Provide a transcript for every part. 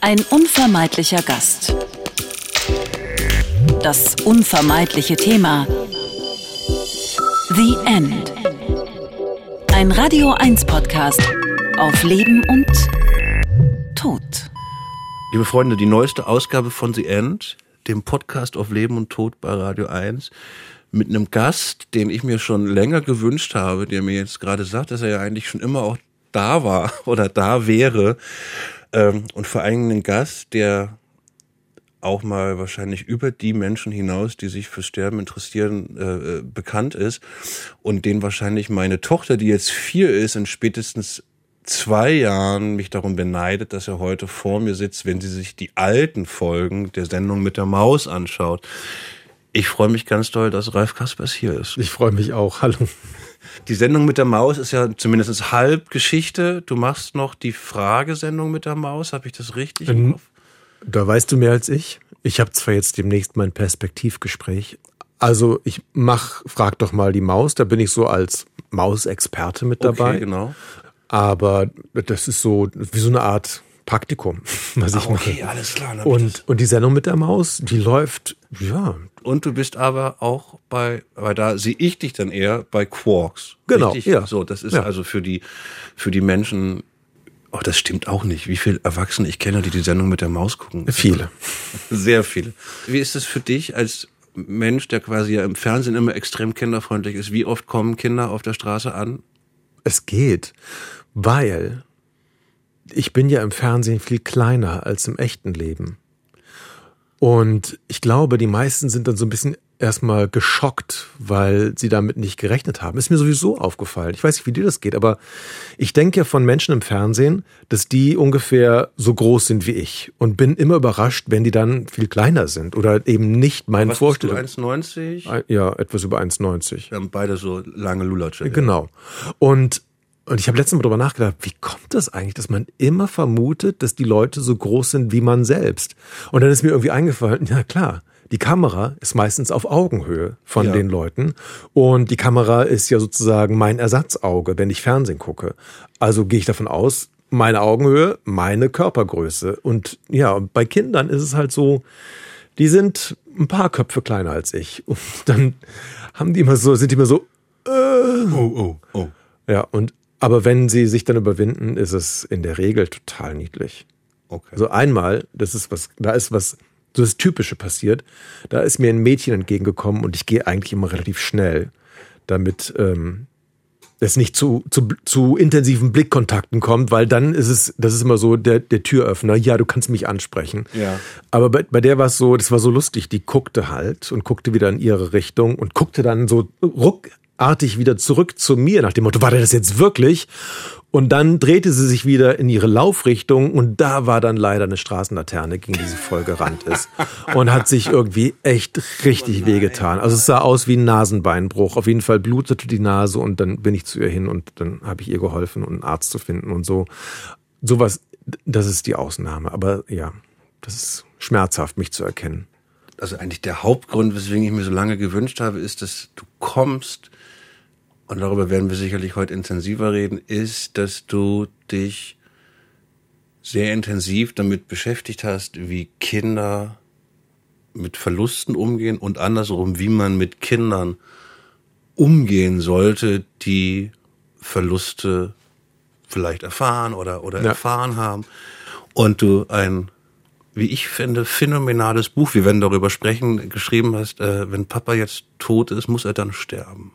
Ein unvermeidlicher Gast. Das unvermeidliche Thema. The End. Ein Radio 1 Podcast auf Leben und Tod. Liebe Freunde, die neueste Ausgabe von The End, dem Podcast auf Leben und Tod bei Radio 1, mit einem Gast, den ich mir schon länger gewünscht habe, der mir jetzt gerade sagt, dass er ja eigentlich schon immer auch da war oder da wäre. Ähm, und vor allem ein Gast, der auch mal wahrscheinlich über die Menschen hinaus, die sich für Sterben interessieren, äh, bekannt ist und den wahrscheinlich meine Tochter, die jetzt vier ist, in spätestens zwei Jahren mich darum beneidet, dass er heute vor mir sitzt, wenn sie sich die alten Folgen der Sendung mit der Maus anschaut. Ich freue mich ganz doll, dass Ralf Kaspers hier ist. Ich freue mich auch. Hallo. Die Sendung mit der Maus ist ja zumindest halb Geschichte. Du machst noch die Fragesendung mit der Maus. Habe ich das richtig im Kopf? Da weißt du mehr als ich. Ich habe zwar jetzt demnächst mein Perspektivgespräch. Also ich mach, frag doch mal die Maus. Da bin ich so als Mausexperte mit dabei. Okay, genau. Aber das ist so wie so eine Art Praktikum, was ich Ah, okay, mache. alles klar. Und, und die Sendung mit der Maus, die läuft, ja, Und du bist aber auch bei, weil da sehe ich dich dann eher bei Quarks. Genau, Richtig? ja. So, das ist Ja. also für die, für die Menschen, oh, das stimmt auch nicht. Wie viele Erwachsene ich kenne, die die Sendung mit der Maus gucken? viele. Sehr viele. Wie ist es für dich als Mensch, der quasi ja im Fernsehen immer extrem kinderfreundlich ist? Wie oft kommen Kinder auf der Straße an? Es geht, weil ich bin ja im Fernsehen viel kleiner als im echten Leben. Und ich glaube, die meisten sind dann so ein bisschen erstmal geschockt, weil sie damit nicht gerechnet haben. Ist mir sowieso aufgefallen. Ich weiß nicht, wie dir das geht, aber ich denke von Menschen im Fernsehen, dass die ungefähr so groß sind wie ich und bin immer überrascht, wenn die dann viel kleiner sind oder eben nicht meinen Was bist du, Vorstellungen. 1,90? Ja, etwas über 1,90. Wir haben beide so lange Lulatsche. Genau. Und, und ich habe letztens mal drüber nachgedacht, wie kommt das eigentlich, dass man immer vermutet, dass die Leute so groß sind wie man selbst? Und dann ist mir irgendwie eingefallen, ja klar, die Kamera ist meistens auf Augenhöhe von Ja. den Leuten. Und die Kamera ist ja sozusagen mein Ersatzauge, wenn ich Fernsehen gucke. Also gehe ich davon aus, meine Augenhöhe, meine Körpergröße. Und ja, bei Kindern ist es halt so, die sind ein paar Köpfe kleiner als ich. Und dann haben die immer so, sind die immer so, Oh, oh, oh. ja, und aber wenn sie sich dann überwinden, ist es in der Regel total niedlich. Okay. Also einmal, das ist was, da ist was, so das Typische passiert. Da ist mir ein Mädchen entgegengekommen und ich gehe eigentlich immer relativ schnell, damit ähm, es nicht zu, zu, zu intensiven Blickkontakten kommt, weil dann ist es, das ist immer so der, der Türöffner, ja, du kannst mich ansprechen. Ja. Aber bei, bei der war es so, das war so lustig, die guckte halt und guckte wieder in ihre Richtung und guckte dann so ruckartig wieder zurück zu mir nach dem Motto, war der das jetzt wirklich? Und dann drehte sie sich wieder in ihre Laufrichtung und da war dann leider eine Straßenlaterne, gegen die sie voll gerannt ist und hat sich irgendwie echt richtig wehgetan. Also es sah aus wie ein Nasenbeinbruch. Auf jeden Fall blutete die Nase und dann bin ich zu ihr hin und dann habe ich ihr geholfen, um einen Arzt zu finden und so. Sowas, das ist die Ausnahme. Aber ja, das ist schmerzhaft, mich zu erkennen. also eigentlich der Hauptgrund, weswegen ich mir so lange gewünscht habe, ist, dass du kommst, und darüber werden wir sicherlich heute intensiver reden, ist, dass du dich sehr intensiv damit beschäftigt hast, wie Kinder mit Verlusten umgehen und andersrum, wie man mit Kindern umgehen sollte, die Verluste vielleicht erfahren oder, oder Ja. erfahren haben. Und du ein, wie ich finde, phänomenales Buch, wir werden darüber sprechen, geschrieben hast, äh, wenn Papa jetzt tot ist, muss er dann sterben.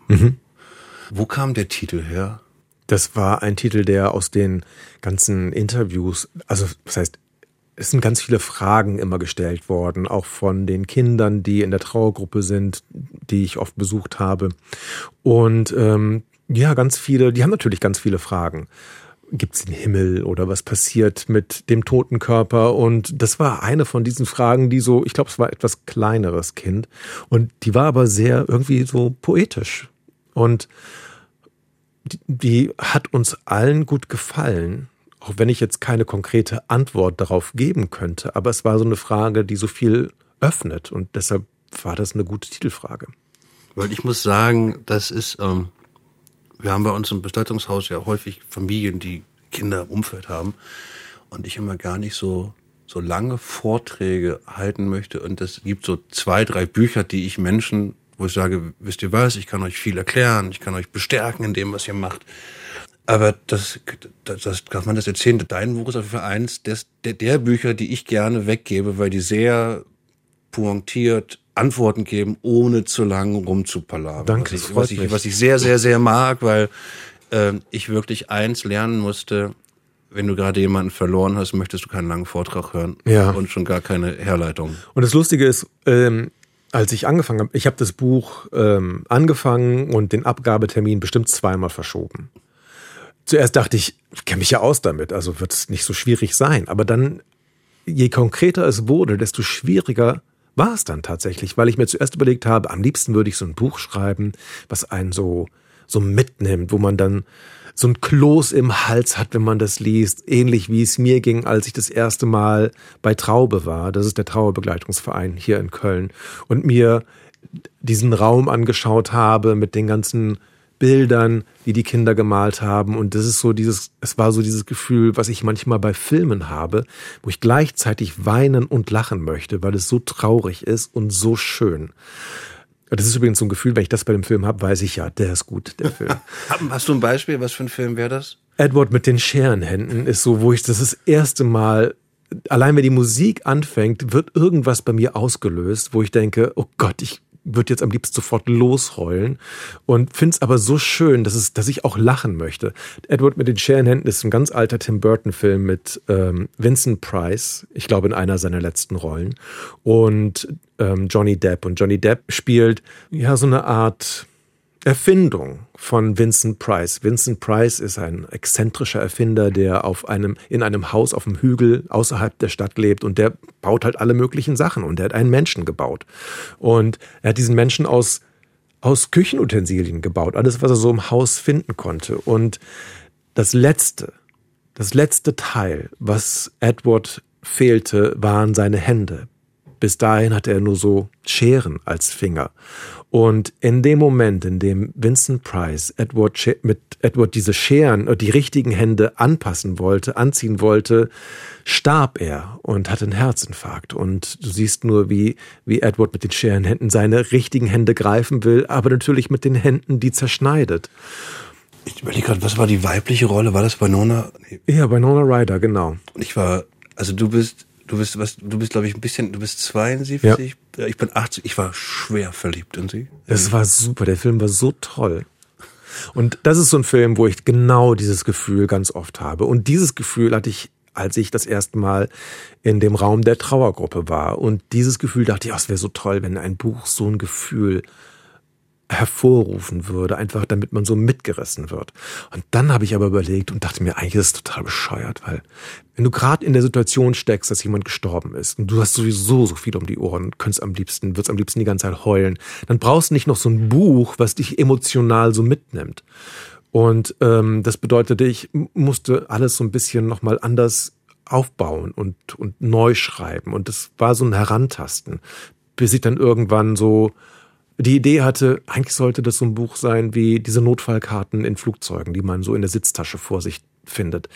Wo kam der Titel her? Das war ein Titel, der aus den ganzen Interviews, also das heißt, es sind ganz viele Fragen immer gestellt worden, auch von den Kindern, die in der Trauergruppe sind, die ich oft besucht habe. Und ähm, ja, ganz viele, die haben natürlich ganz viele Fragen. Gibt es den Himmel oder was passiert mit dem toten Körper? Und das war eine von diesen Fragen, die so, ich glaube, es war etwas kleineres Kind. Und die war aber sehr irgendwie so poetisch. Und die, hat uns allen gut gefallen, auch wenn ich jetzt keine konkrete Antwort darauf geben könnte. Aber es war so eine Frage, die so viel öffnet und deshalb war das eine gute Titelfrage. Weil ich muss sagen, das ist, ähm, wir haben bei uns im Bestattungshaus ja häufig Familien, die Kinder im Umfeld haben. Und ich immer gar nicht so so lange Vorträge halten möchte. Und es gibt so zwei, drei Bücher, die ich Menschen, wo ich sage, wisst ihr was, ich kann euch viel erklären, ich kann euch bestärken in dem, was ihr macht. Aber das, das, das kann man das erzählen. Dein Buch ist auf jeden Fall eins des, der, der Bücher, die ich gerne weggebe, weil die sehr pointiert Antworten geben, ohne zu lang rumzupalabern. Danke, was ich, was ich, was ich sehr, sehr, sehr mag, weil äh, ich wirklich eins lernen musste, wenn du gerade jemanden verloren hast, möchtest du keinen langen Vortrag hören Ja. und schon gar keine Herleitung. Und das Lustige ist, ähm, als ich angefangen habe, ich habe das Buch ähm, angefangen und den Abgabetermin bestimmt zweimal verschoben. Zuerst dachte ich, ich kenne mich ja aus damit, also wird es nicht so schwierig sein. Aber dann, je konkreter es wurde, desto schwieriger war es dann tatsächlich, weil ich mir zuerst überlegt habe, am liebsten würde ich so ein Buch schreiben, was einen so, so mitnimmt, wo man dann so ein Kloß im Hals hat, wenn man das liest, ähnlich wie es mir ging, als ich das erste Mal bei Traube war. Das ist der Trauerbegleitungsverein hier in Köln und mir diesen Raum angeschaut habe mit den ganzen Bildern, die die Kinder gemalt haben. Und das ist so dieses, es war so dieses Gefühl, was ich manchmal bei Filmen habe, wo ich gleichzeitig weinen und lachen möchte, weil es so traurig ist und so schön. Das ist übrigens so ein Gefühl, wenn ich das bei dem Film habe, weiß ich ja, der ist gut, der Film. Hast du ein Beispiel? Was für ein Film wäre das? Edward mit den Scherenhänden ist so, wo ich das das erste Mal, allein wenn die Musik anfängt, wird irgendwas bei mir ausgelöst, wo ich denke, oh Gott, ich würde jetzt am liebsten sofort losheulen und finde es aber so schön, dass, es, dass ich auch lachen möchte. Edward mit den Scherenhänden ist ein ganz alter Tim Burton-Film mit ähm, Vincent Price, ich glaube in einer seiner letzten Rollen, und ähm, Johnny Depp. Und Johnny Depp spielt ja so eine Art Erfindung von Vincent Price. Vincent Price ist ein exzentrischer Erfinder, der auf einem, in einem Haus auf dem Hügel außerhalb der Stadt lebt und der baut halt alle möglichen Sachen und der hat einen Menschen gebaut. Und er hat diesen Menschen aus, aus Küchenutensilien gebaut, alles, was er so im Haus finden konnte. Und das letzte, das letzte Teil, was Edward fehlte, waren seine Hände. Bis dahin hatte er nur so Scheren als Finger. Und in dem Moment, in dem Vincent Price Edward mit Edward diese Scheren, äh, die richtigen Hände anpassen wollte, anziehen wollte, starb er und hatte einen Herzinfarkt. Und du siehst nur, wie, wie Edward mit den Scherenhänden seine richtigen Hände greifen will, aber natürlich mit den Händen, die zerschneidet. Ich überlege gerade, was war die weibliche Rolle? War das bei Nona? Nee. Ja, bei Nona Ryder, genau. Und ich war, also du bist, du bist, was, du bist, glaube ich, ein bisschen, du bist 72. Ja. Ich bin 80. Ich war schwer verliebt in sie. Es war super, der Film war so toll. Und das ist so ein Film, wo ich genau dieses Gefühl ganz oft habe. Und dieses Gefühl hatte ich, als ich das erste Mal in dem Raum der Trauergruppe war. Und dieses Gefühl dachte ich, oh, es wäre so toll, wenn ein Buch so ein Gefühl hervorrufen würde, einfach damit man so mitgerissen wird. Und dann habe ich aber überlegt und dachte mir, eigentlich ist es total bescheuert, weil wenn du gerade in der Situation steckst, dass jemand gestorben ist und du hast sowieso so viel um die Ohren, könntest am liebsten, würdest am liebsten die ganze Zeit heulen, dann brauchst du nicht noch so ein Buch, was dich emotional so mitnimmt. Und ähm, das bedeutete, ich musste alles so ein bisschen nochmal anders aufbauen und, und neu schreiben. Und das war so ein Herantasten, bis ich dann irgendwann so die Idee hatte, eigentlich sollte das so ein Buch sein wie diese Notfallkarten in Flugzeugen, die man so in der Sitztasche vor sich findet.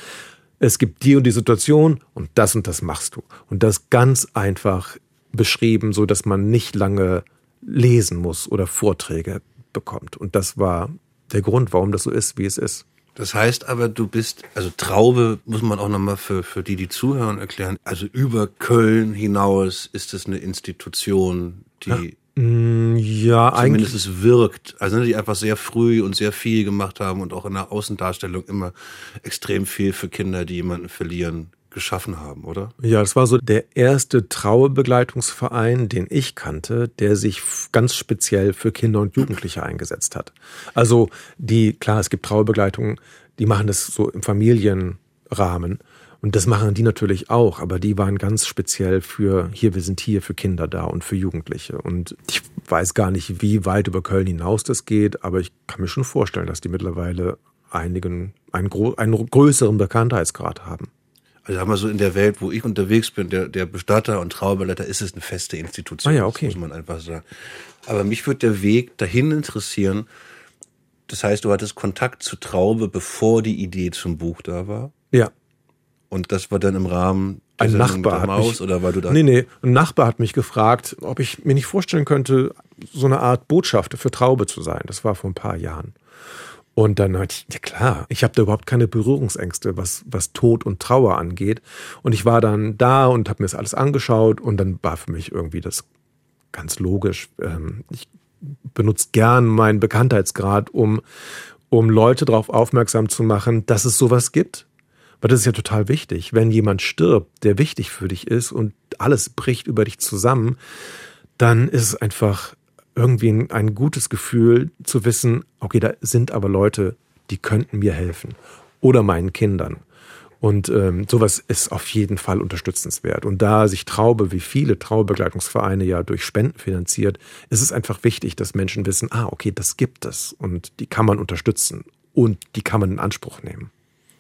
Es gibt die und die Situation und das und das machst du. Und das ganz einfach beschrieben, so dass man nicht lange lesen muss oder Vorträge bekommt. Und das war der Grund, warum das so ist, wie es ist. Das heißt aber, du bist, also Traube muss man auch nochmal für, für die, die zuhören, erklären. Also über Köln hinaus ist es eine Institution, die ja. Ja, zumindest es wirkt. Also die einfach sehr früh und sehr viel gemacht haben und auch in der Außendarstellung immer extrem viel für Kinder, die jemanden verlieren, geschaffen haben, oder? Ja, das war so der erste Trauerbegleitungsverein, den ich kannte, der sich ganz speziell für Kinder und Jugendliche eingesetzt hat. Also die, klar, es gibt Trauerbegleitungen, die machen das so im Familienrahmen. Und das machen die natürlich auch, aber die waren ganz speziell für hier, wir sind hier für Kinder da und für Jugendliche. Und ich weiß gar nicht, wie weit über Köln hinaus das geht, aber ich kann mir schon vorstellen, dass die mittlerweile einigen, einen, einen größeren Bekanntheitsgrad haben. Also haben wir so in der Welt, wo ich unterwegs bin, der, der Bestatter und Trauerbegleiter, ist es eine feste Institution. Ah ja, okay. Das muss man einfach sagen. Aber mich würde der Weg dahin interessieren. Das heißt, du hattest Kontakt zu Traube, bevor die Idee zum Buch da war? Ja. Und das war dann im Rahmen ein Nachbar hat Maus mich, oder weil du da nee, nee, ein Nachbar hat mich gefragt, ob ich mir nicht vorstellen könnte, so eine Art Botschafter für Traube zu sein. Das war vor ein paar Jahren. Und dann hatte ich, ja klar, ich habe da überhaupt keine Berührungsängste, was, was Tod und Trauer angeht. Und ich war dann da und habe mir das alles angeschaut und dann war für mich irgendwie das ganz logisch. Ähm, ich benutze gern meinen Bekanntheitsgrad, um, um Leute darauf aufmerksam zu machen, dass es sowas gibt. Weil das ist ja total wichtig. Wenn jemand stirbt, der wichtig für dich ist und alles bricht über dich zusammen, dann ist es einfach irgendwie ein, ein gutes Gefühl zu wissen, okay, da sind aber Leute, die könnten mir helfen. Oder meinen Kindern. Und ähm, sowas ist auf jeden Fall unterstützenswert. Und da sich Traube, wie viele Traubegleitungsvereine ja durch Spenden finanziert, ist es einfach wichtig, dass Menschen wissen, ah, okay, das gibt es und die kann man unterstützen und die kann man in Anspruch nehmen.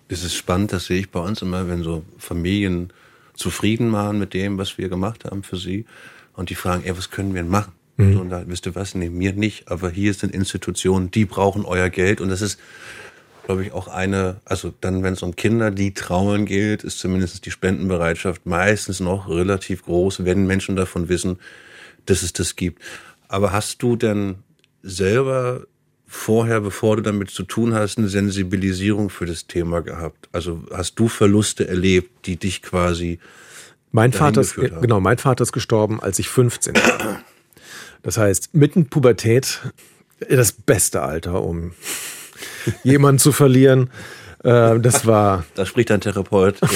Das ist spannend, das sehe ich bei uns immer, wenn so Familien zufrieden waren mit dem, was wir gemacht haben für sie und die fragen, ey, was können wir denn machen? Mhm. So, und da, wisst ihr was, nee, mir nicht, aber hier sind Institutionen, die brauchen euer Geld und das ist, glaube ich, auch eine, also dann, wenn es um Kinder, die trauern geht, ist zumindest die Spendenbereitschaft meistens noch relativ groß, wenn Menschen davon wissen, dass es das gibt. Aber hast du denn selber vorher, bevor du damit zu tun hast, eine Sensibilisierung für das Thema gehabt? Also hast du Verluste erlebt, die dich quasi mein Vater ist, genau, mein Vater ist gestorben, als ich 15 war. Das heißt, mitten Pubertät, das beste Alter, um jemanden zu verlieren. Äh, das war. Da spricht ein Therapeut, ja.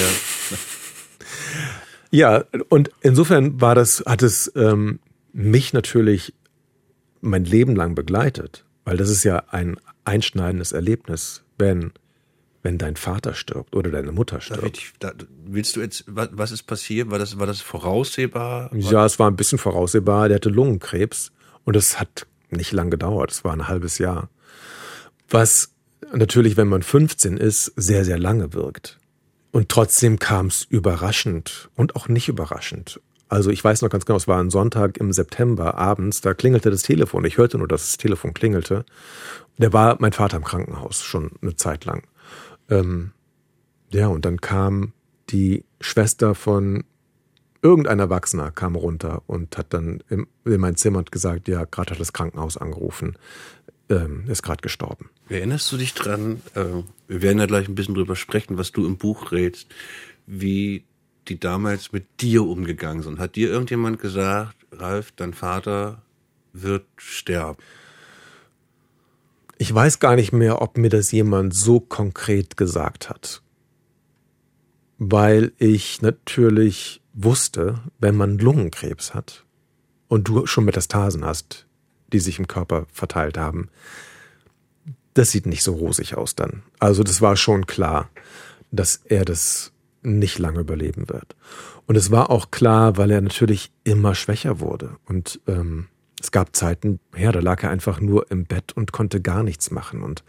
ja, und insofern war das, hat es ähm, mich natürlich mein Leben lang begleitet, weil das ist ja ein einschneidendes Erlebnis, wenn wenn dein Vater stirbt oder deine Mutter stirbt. Da, willst du jetzt, was ist passiert? War das, war das voraussehbar? Ja, es war ein bisschen voraussehbar. Der hatte Lungenkrebs und es hat nicht lang gedauert. Es war ein halbes Jahr. Was natürlich, wenn man 15 ist, sehr, sehr lange wirkt. Und trotzdem kam es überraschend und auch nicht überraschend. Also ich weiß noch ganz genau, es war ein Sonntag im September abends, da klingelte das Telefon. Ich hörte nur, dass das Telefon klingelte. Der war mein Vater im Krankenhaus schon eine Zeit lang. Ähm, ja, und dann kam die Schwester von irgendein Erwachsener kam runter und hat dann in, in mein Zimmer gesagt, ja, gerade hat das Krankenhaus angerufen, ähm, ist gerade gestorben. Erinnerst du dich dran, äh, wir werden ja gleich ein bisschen drüber sprechen, was du im Buch redest, wie die damals mit dir umgegangen sind. Hat dir irgendjemand gesagt, Ralf, dein Vater wird sterben? Ich weiß gar nicht mehr, ob mir das jemand so konkret gesagt hat. Weil ich natürlich wusste, wenn man Lungenkrebs hat und du schon Metastasen hast, die sich im Körper verteilt haben, das sieht nicht so rosig aus dann. Also das war schon klar, dass er das nicht lange überleben wird. Und es war auch klar, weil er natürlich immer schwächer wurde. Und ähm, es gab Zeiten, ja, da lag er einfach nur im Bett und konnte gar nichts machen. Und,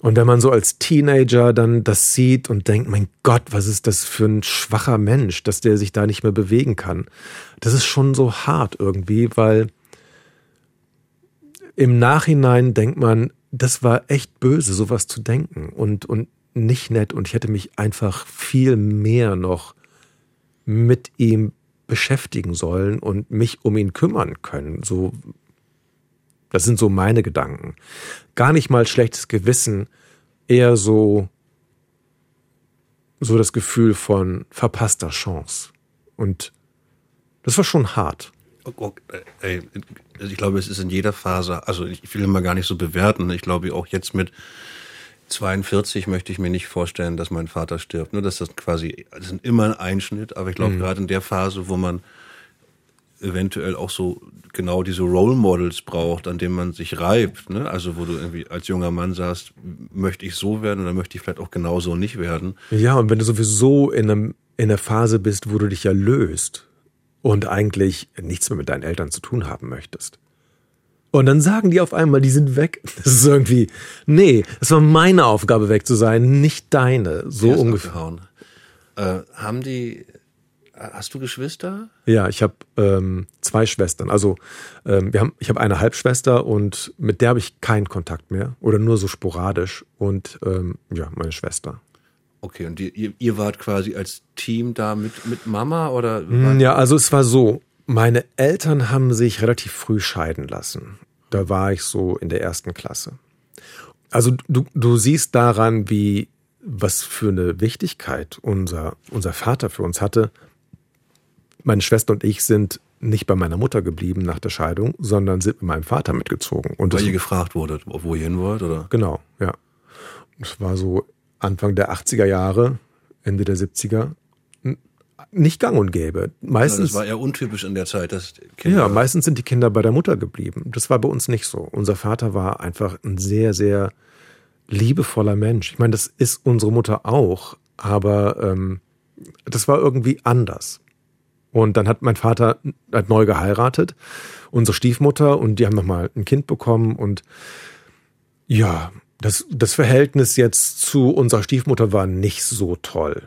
und wenn man so als Teenager dann das sieht und denkt, mein Gott, was ist das für ein schwacher Mensch, dass der sich da nicht mehr bewegen kann, das ist schon so hart irgendwie, weil im Nachhinein denkt man, das war echt böse, sowas zu denken und, und nicht nett. Und ich hätte mich einfach viel mehr noch mit ihm beschäftigen sollen und mich um ihn kümmern können. So, das sind so meine Gedanken. Gar nicht mal schlechtes Gewissen, eher so, so das Gefühl von verpasster Chance. Und das war schon hart. Ich glaube, es ist in jeder Phase, also ich will immer gar nicht so bewerten. Ich glaube auch jetzt mit 42 möchte ich mir nicht vorstellen, dass mein Vater stirbt. Nur, dass das quasi, das ist immer ein Einschnitt, aber ich glaube, mhm. gerade in der Phase, wo man eventuell auch so genau diese Role Models braucht, an denen man sich reibt, ne? Also wo du irgendwie als junger Mann sagst, möchte ich so werden oder möchte ich vielleicht auch genauso nicht werden. Ja, und wenn du sowieso in einem in der Phase bist, wo du dich ja löst und eigentlich nichts mehr mit deinen Eltern zu tun haben möchtest. Und dann sagen die auf einmal, die sind weg. Das ist irgendwie, nee, es war meine Aufgabe weg zu sein, nicht deine. So ungefähr. Äh, haben die, hast du Geschwister? Ja, ich habe ähm, zwei Schwestern. Also ähm, wir haben, ich habe eine Halbschwester und mit der habe ich keinen Kontakt mehr oder nur so sporadisch. Und ähm, ja, meine Schwester. Okay, und ihr, ihr, ihr wart quasi als Team da mit, mit Mama oder? Hm, Ja, also es war so, meine Eltern haben sich relativ früh scheiden lassen. Da war ich so in der ersten Klasse. Also du, du siehst daran, wie, was für eine Wichtigkeit unser, unser Vater für uns hatte. Meine Schwester und ich sind nicht bei meiner Mutter geblieben nach der Scheidung, sondern sind mit meinem Vater mitgezogen. Und Weil ihr gefragt wurdet, wo ihr hin wollt, oder? genau, ja. Das war so Anfang der 80er Jahre, Ende der 70er. Nicht gang und gäbe. Ja, Meistens das war eher untypisch in der Zeit, dass Kinder. ja, meistens sind die Kinder bei der Mutter geblieben. Das war bei uns nicht so. Unser Vater war einfach ein sehr, sehr liebevoller Mensch. Ich meine, das ist unsere Mutter auch, aber ähm, das war irgendwie anders. Und dann hat mein Vater hat neu geheiratet, unsere Stiefmutter, und die haben nochmal ein Kind bekommen. Und ja, das, das Verhältnis jetzt zu unserer Stiefmutter war nicht so toll.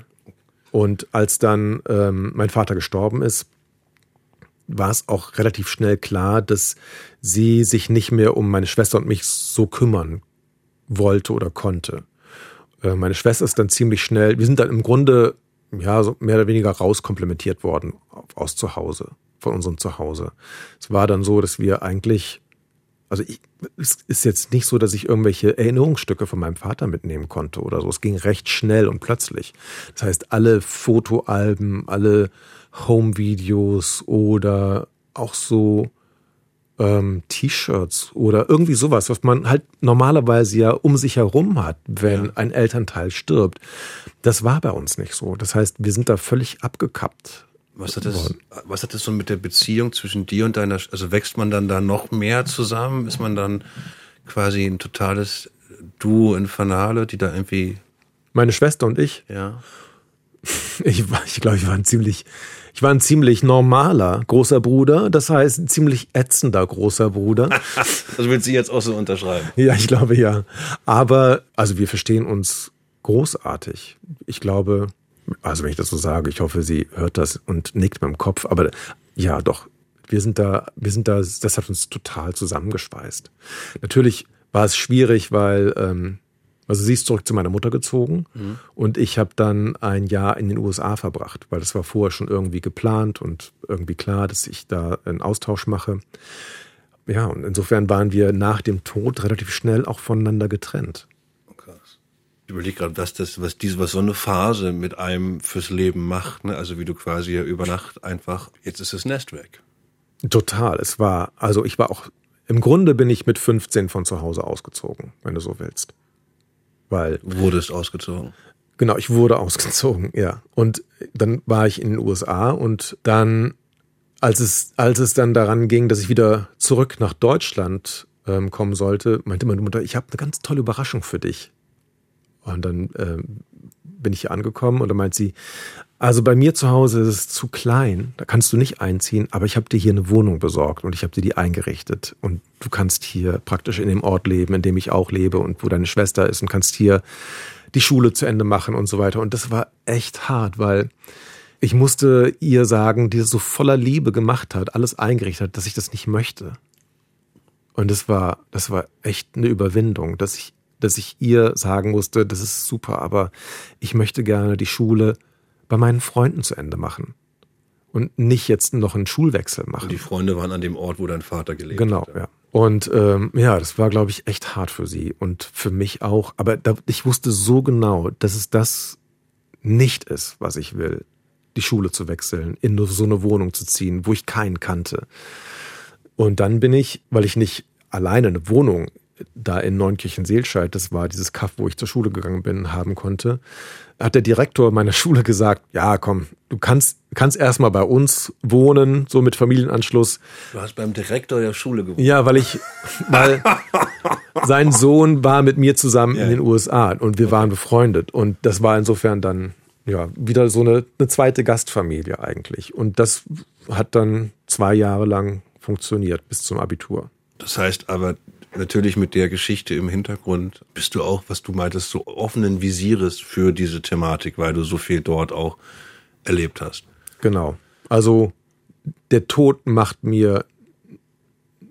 Und als dann ähm, mein Vater gestorben ist, war es auch relativ schnell klar, dass sie sich nicht mehr um meine Schwester und mich so kümmern wollte oder konnte. Äh, Meine Schwester ist dann ziemlich schnell, wir sind dann im Grunde ja so mehr oder weniger rauskomplementiert worden aus zu Hause, von unserem Zuhause. Es war dann so, dass wir eigentlich, also ich, es ist jetzt nicht so, dass ich irgendwelche Erinnerungsstücke von meinem Vater mitnehmen konnte oder so. Es ging recht schnell und plötzlich. Das heißt, alle Fotoalben, alle Home-Videos oder auch so ähm, T-Shirts oder irgendwie sowas, was man halt normalerweise ja um sich herum hat, wenn Ja. ein Elternteil stirbt. Das war bei uns nicht so. Das heißt, wir sind da völlig abgekappt. Was hat das, was hat das so mit der Beziehung zwischen dir und deiner, also wächst man dann da noch mehr zusammen? Ist man dann quasi ein totales Duo Infernale, die da irgendwie, Meine Schwester und ich, ja. ich, war- ich glaube, ich war ein ziemlich, ich war ein ziemlich normaler großer Bruder. Das heißt, ein ziemlich ätzender großer Bruder. Das will sie jetzt auch so unterschreiben. Ja, ich glaube ja. Aber, also wir verstehen uns großartig. Ich glaube, also wenn ich das so sage, ich hoffe, sie hört das und nickt mit dem Kopf. Aber ja, doch, wir sind da, wir sind da, das hat uns total zusammengeschweißt. Natürlich war es schwierig, weil, ähm, also sie ist zurück zu meiner Mutter gezogen und ich habe dann ein Jahr in den USA verbracht, weil das war vorher schon irgendwie geplant und irgendwie klar, dass ich da einen Austausch mache. Ja, und insofern waren wir nach dem Tod relativ schnell auch voneinander getrennt. Ich überlege gerade, was das, was diese, was so eine Phase mit einem fürs Leben macht, ne? Also wie du quasi ja über Nacht einfach, jetzt ist das Nest weg. Total. Es war, also ich war auch, im Grunde bin ich mit 15 von zu Hause ausgezogen, wenn du so willst. Weil, Wurdest ausgezogen. genau, ich wurde ausgezogen, ja. Und dann war ich in den USA und dann, als es, als es dann daran ging, dass ich wieder zurück nach Deutschland ähm, kommen sollte, meinte meine Mutter, ich habe eine ganz tolle Überraschung für dich. Und dann ähm, bin ich hier angekommen und dann meint sie, also bei mir zu Hause ist es zu klein, da kannst du nicht einziehen, aber ich habe dir hier eine Wohnung besorgt und ich habe dir die eingerichtet und du kannst hier praktisch in dem Ort leben, in dem ich auch lebe und wo deine Schwester ist und kannst hier die Schule zu Ende machen und so weiter. Und das war echt hart, weil ich musste ihr sagen, die das so voller Liebe gemacht hat, alles eingerichtet hat, dass ich das nicht möchte. Und das war, das war echt eine Überwindung, dass ich, dass ich ihr sagen musste, das ist super, aber ich möchte gerne die Schule bei meinen Freunden zu Ende machen. Und nicht jetzt noch einen Schulwechsel Und machen. die Freunde waren an dem Ort, wo dein Vater gelebt Genau, hat. ja. Und ähm, ja, das war, glaube ich, echt hart für sie und für mich auch. Aber da, ich wusste so genau, dass es das nicht ist, was ich will, die Schule zu wechseln, in so eine Wohnung zu ziehen, wo ich keinen kannte. Und dann bin ich, weil ich nicht alleine eine Wohnung da in Neunkirchen-Seelscheid, das war dieses Kaff, wo ich zur Schule gegangen bin, haben konnte, hat der Direktor meiner Schule gesagt, ja, komm, du kannst, kannst erstmal bei uns wohnen, so mit Familienanschluss. Du hast beim Direktor der Schule gewohnt. Ja, weil ich, weil sein Sohn war mit mir zusammen in den USA und wir waren befreundet. Und das war insofern dann, ja, wieder so eine, eine zweite Gastfamilie eigentlich. Und das hat dann zwei Jahre lang funktioniert bis zum Abitur. Das heißt aber natürlich mit der Geschichte im Hintergrund bist du auch, was du meintest, so offenen Visieres für diese Thematik, weil du so viel dort auch erlebt hast. Genau. Also der Tod macht mir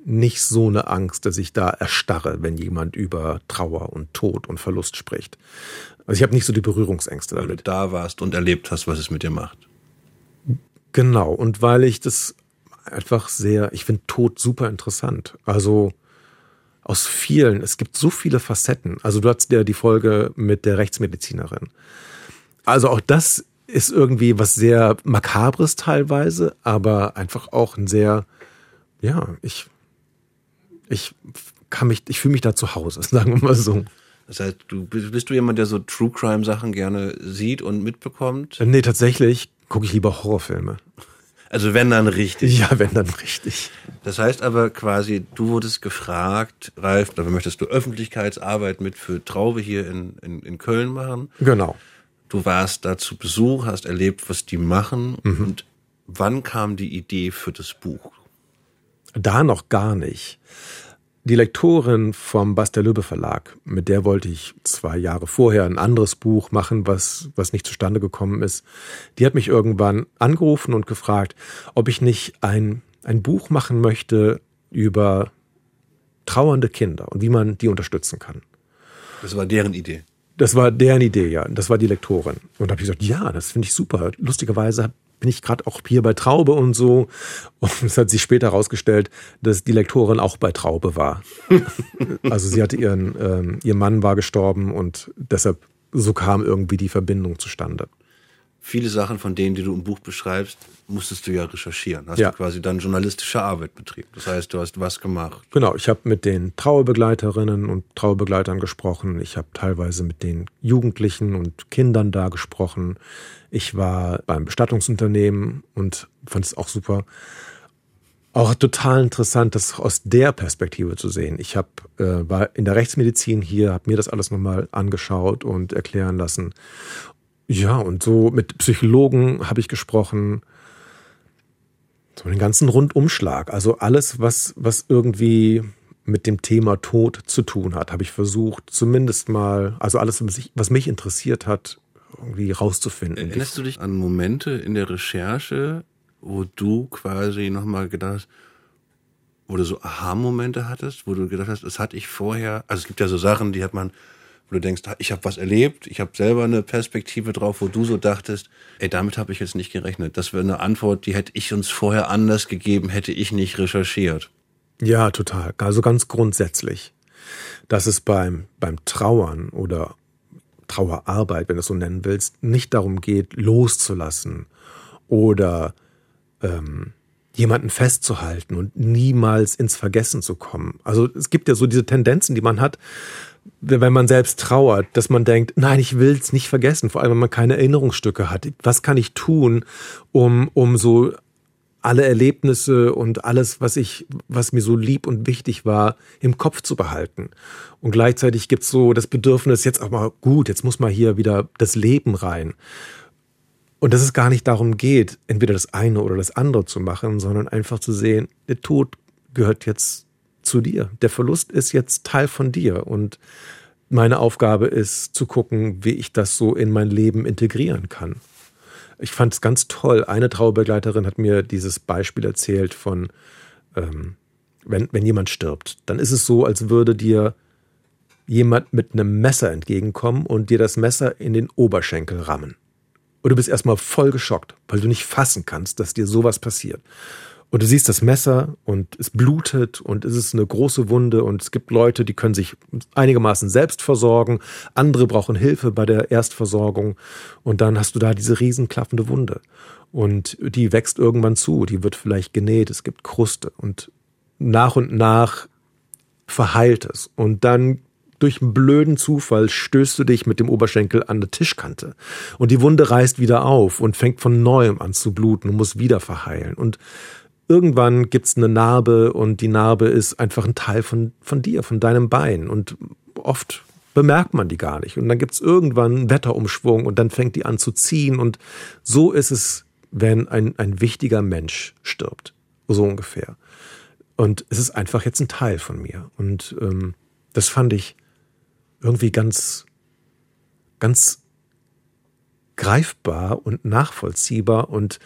nicht so eine Angst, dass ich da erstarre, wenn jemand über Trauer und Tod und Verlust spricht. Also ich habe nicht so die Berührungsängste damit. Weil du da warst und erlebt hast, was es mit dir macht. Genau, und weil ich das einfach sehr, ich finde Tod super interessant. Also aus vielen, es gibt so viele Facetten. Also du hattest ja die Folge mit der Rechtsmedizinerin. Also auch das ist irgendwie was sehr makabres teilweise, aber einfach auch ein sehr, ja, ich, ich kann mich, ich fühle mich da zu Hause, sagen wir mal so. Das heißt, du bist du jemand, der so True Crime Sachen gerne sieht und mitbekommt? Nee, tatsächlich gucke ich lieber Horrorfilme. Also wenn dann richtig. Ja, wenn dann richtig. Das heißt aber quasi, du wurdest gefragt, Ralf, da möchtest du Öffentlichkeitsarbeit mit für Traube hier in, in, in Köln machen. Genau. Du warst da zu Besuch, hast erlebt, was die machen. Mhm. Und wann kam die Idee für das Buch? Da noch gar nicht. Die Lektorin vom Bastelöbe Verlag, mit der wollte ich zwei Jahre vorher ein anderes Buch machen, was, was nicht zustande gekommen ist. Die hat mich irgendwann angerufen und gefragt, ob ich nicht ein, ein Buch machen möchte über trauernde Kinder und wie man die unterstützen kann. Das war deren Idee. Das war deren Idee, ja. Das war die Lektorin. Und da habe ich gesagt, ja, das finde ich super. Lustigerweise bin ich gerade auch hier bei Traube und so. Und es hat sich später herausgestellt, dass die Lektorin auch bei Traube war. also sie hatte ihren, ähm, ihr Mann war gestorben und deshalb so kam irgendwie die Verbindung zustande viele Sachen von denen, die du im Buch beschreibst, musstest du ja recherchieren. Hast ja. du quasi dann journalistische Arbeit betrieben. Das heißt, du hast was gemacht. Genau, ich habe mit den Trauerbegleiterinnen und Trauerbegleitern gesprochen. Ich habe teilweise mit den Jugendlichen und Kindern da gesprochen. Ich war beim Bestattungsunternehmen und fand es auch super. Auch total interessant, das aus der Perspektive zu sehen. Ich hab, äh, war in der Rechtsmedizin hier, habe mir das alles nochmal angeschaut und erklären lassen ja, und so mit Psychologen habe ich gesprochen. So den ganzen Rundumschlag. Also alles, was, was irgendwie mit dem Thema Tod zu tun hat, habe ich versucht, zumindest mal, also alles, was, was mich interessiert hat, irgendwie rauszufinden. Erinnerst du dich an Momente in der Recherche, wo du quasi nochmal gedacht hast, wo du so Aha-Momente hattest, wo du gedacht hast, das hatte ich vorher, also es gibt ja so Sachen, die hat man wo du denkst, ich habe was erlebt, ich habe selber eine Perspektive drauf, wo du so dachtest, ey, damit habe ich jetzt nicht gerechnet. Das wäre eine Antwort, die hätte ich uns vorher anders gegeben, hätte ich nicht recherchiert. Ja, total. Also ganz grundsätzlich, dass es beim, beim Trauern oder Trauerarbeit, wenn du es so nennen willst, nicht darum geht, loszulassen oder ähm, jemanden festzuhalten und niemals ins Vergessen zu kommen. Also es gibt ja so diese Tendenzen, die man hat, wenn man selbst trauert, dass man denkt, nein, ich will es nicht vergessen, vor allem wenn man keine Erinnerungsstücke hat. Was kann ich tun, um, um so alle Erlebnisse und alles, was ich, was mir so lieb und wichtig war, im Kopf zu behalten. Und gleichzeitig gibt's so das Bedürfnis, jetzt auch mal gut, jetzt muss mal hier wieder das Leben rein. Und dass es gar nicht darum geht, entweder das eine oder das andere zu machen, sondern einfach zu sehen, der Tod gehört jetzt zu dir. Der Verlust ist jetzt Teil von dir und meine Aufgabe ist zu gucken, wie ich das so in mein Leben integrieren kann. Ich fand es ganz toll. Eine Trauerbegleiterin hat mir dieses Beispiel erzählt von, ähm, wenn, wenn jemand stirbt, dann ist es so, als würde dir jemand mit einem Messer entgegenkommen und dir das Messer in den Oberschenkel rammen. Und du bist erstmal voll geschockt, weil du nicht fassen kannst, dass dir sowas passiert. Und du siehst das Messer und es blutet und es ist eine große Wunde und es gibt Leute, die können sich einigermaßen selbst versorgen, andere brauchen Hilfe bei der Erstversorgung. Und dann hast du da diese riesenklaffende Wunde. Und die wächst irgendwann zu, die wird vielleicht genäht, es gibt Kruste. Und nach und nach verheilt es. Und dann durch einen blöden Zufall stößt du dich mit dem Oberschenkel an der Tischkante. Und die Wunde reißt wieder auf und fängt von neuem an zu bluten und muss wieder verheilen. Und irgendwann gibt's eine Narbe und die Narbe ist einfach ein Teil von, von dir, von deinem Bein. Und oft bemerkt man die gar nicht. Und dann gibt's irgendwann einen Wetterumschwung und dann fängt die an zu ziehen. Und so ist es, wenn ein, ein wichtiger Mensch stirbt. So ungefähr. Und es ist einfach jetzt ein Teil von mir. Und ähm, das fand ich irgendwie ganz, ganz greifbar und nachvollziehbar und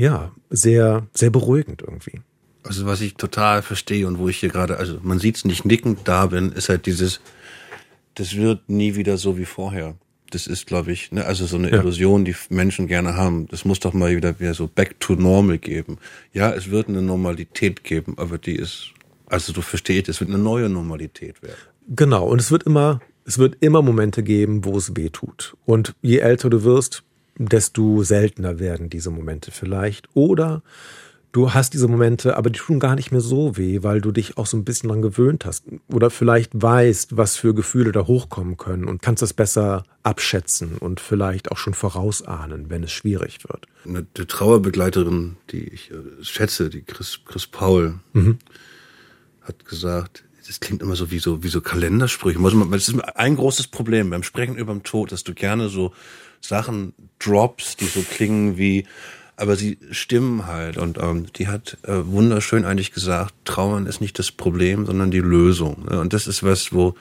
ja, sehr, sehr beruhigend irgendwie. Also was ich total verstehe und wo ich hier gerade, also man sieht es nicht nickend da bin, ist halt dieses, das wird nie wieder so wie vorher. Das ist, glaube ich, ne, also so eine Ja. Illusion, die Menschen gerne haben. Das muss doch mal wieder wieder so back to normal geben. Ja, es wird eine Normalität geben, aber die ist, also du verstehst, es wird eine neue Normalität werden. Genau, und es wird immer, es wird immer Momente geben, wo es weh tut. Und je älter du wirst, desto seltener werden diese Momente vielleicht. Oder du hast diese Momente, aber die tun gar nicht mehr so weh, weil du dich auch so ein bisschen dran gewöhnt hast. Oder vielleicht weißt, was für Gefühle da hochkommen können und kannst das besser abschätzen und vielleicht auch schon vorausahnen, wenn es schwierig wird. Eine, eine Trauerbegleiterin, die ich äh, schätze, die Chris, Chris Paul, hat gesagt, das klingt immer so wie so, wie so Kalendersprüche. Das ist ein großes Problem beim Sprechen über den Tod, dass du gerne so Sachen droppst, die so klingen wie, aber sie stimmen halt. Und ähm, die hat äh, wunderschön eigentlich gesagt, Trauern ist nicht das Problem, sondern die Lösung. Ne? Und das ist was, wo,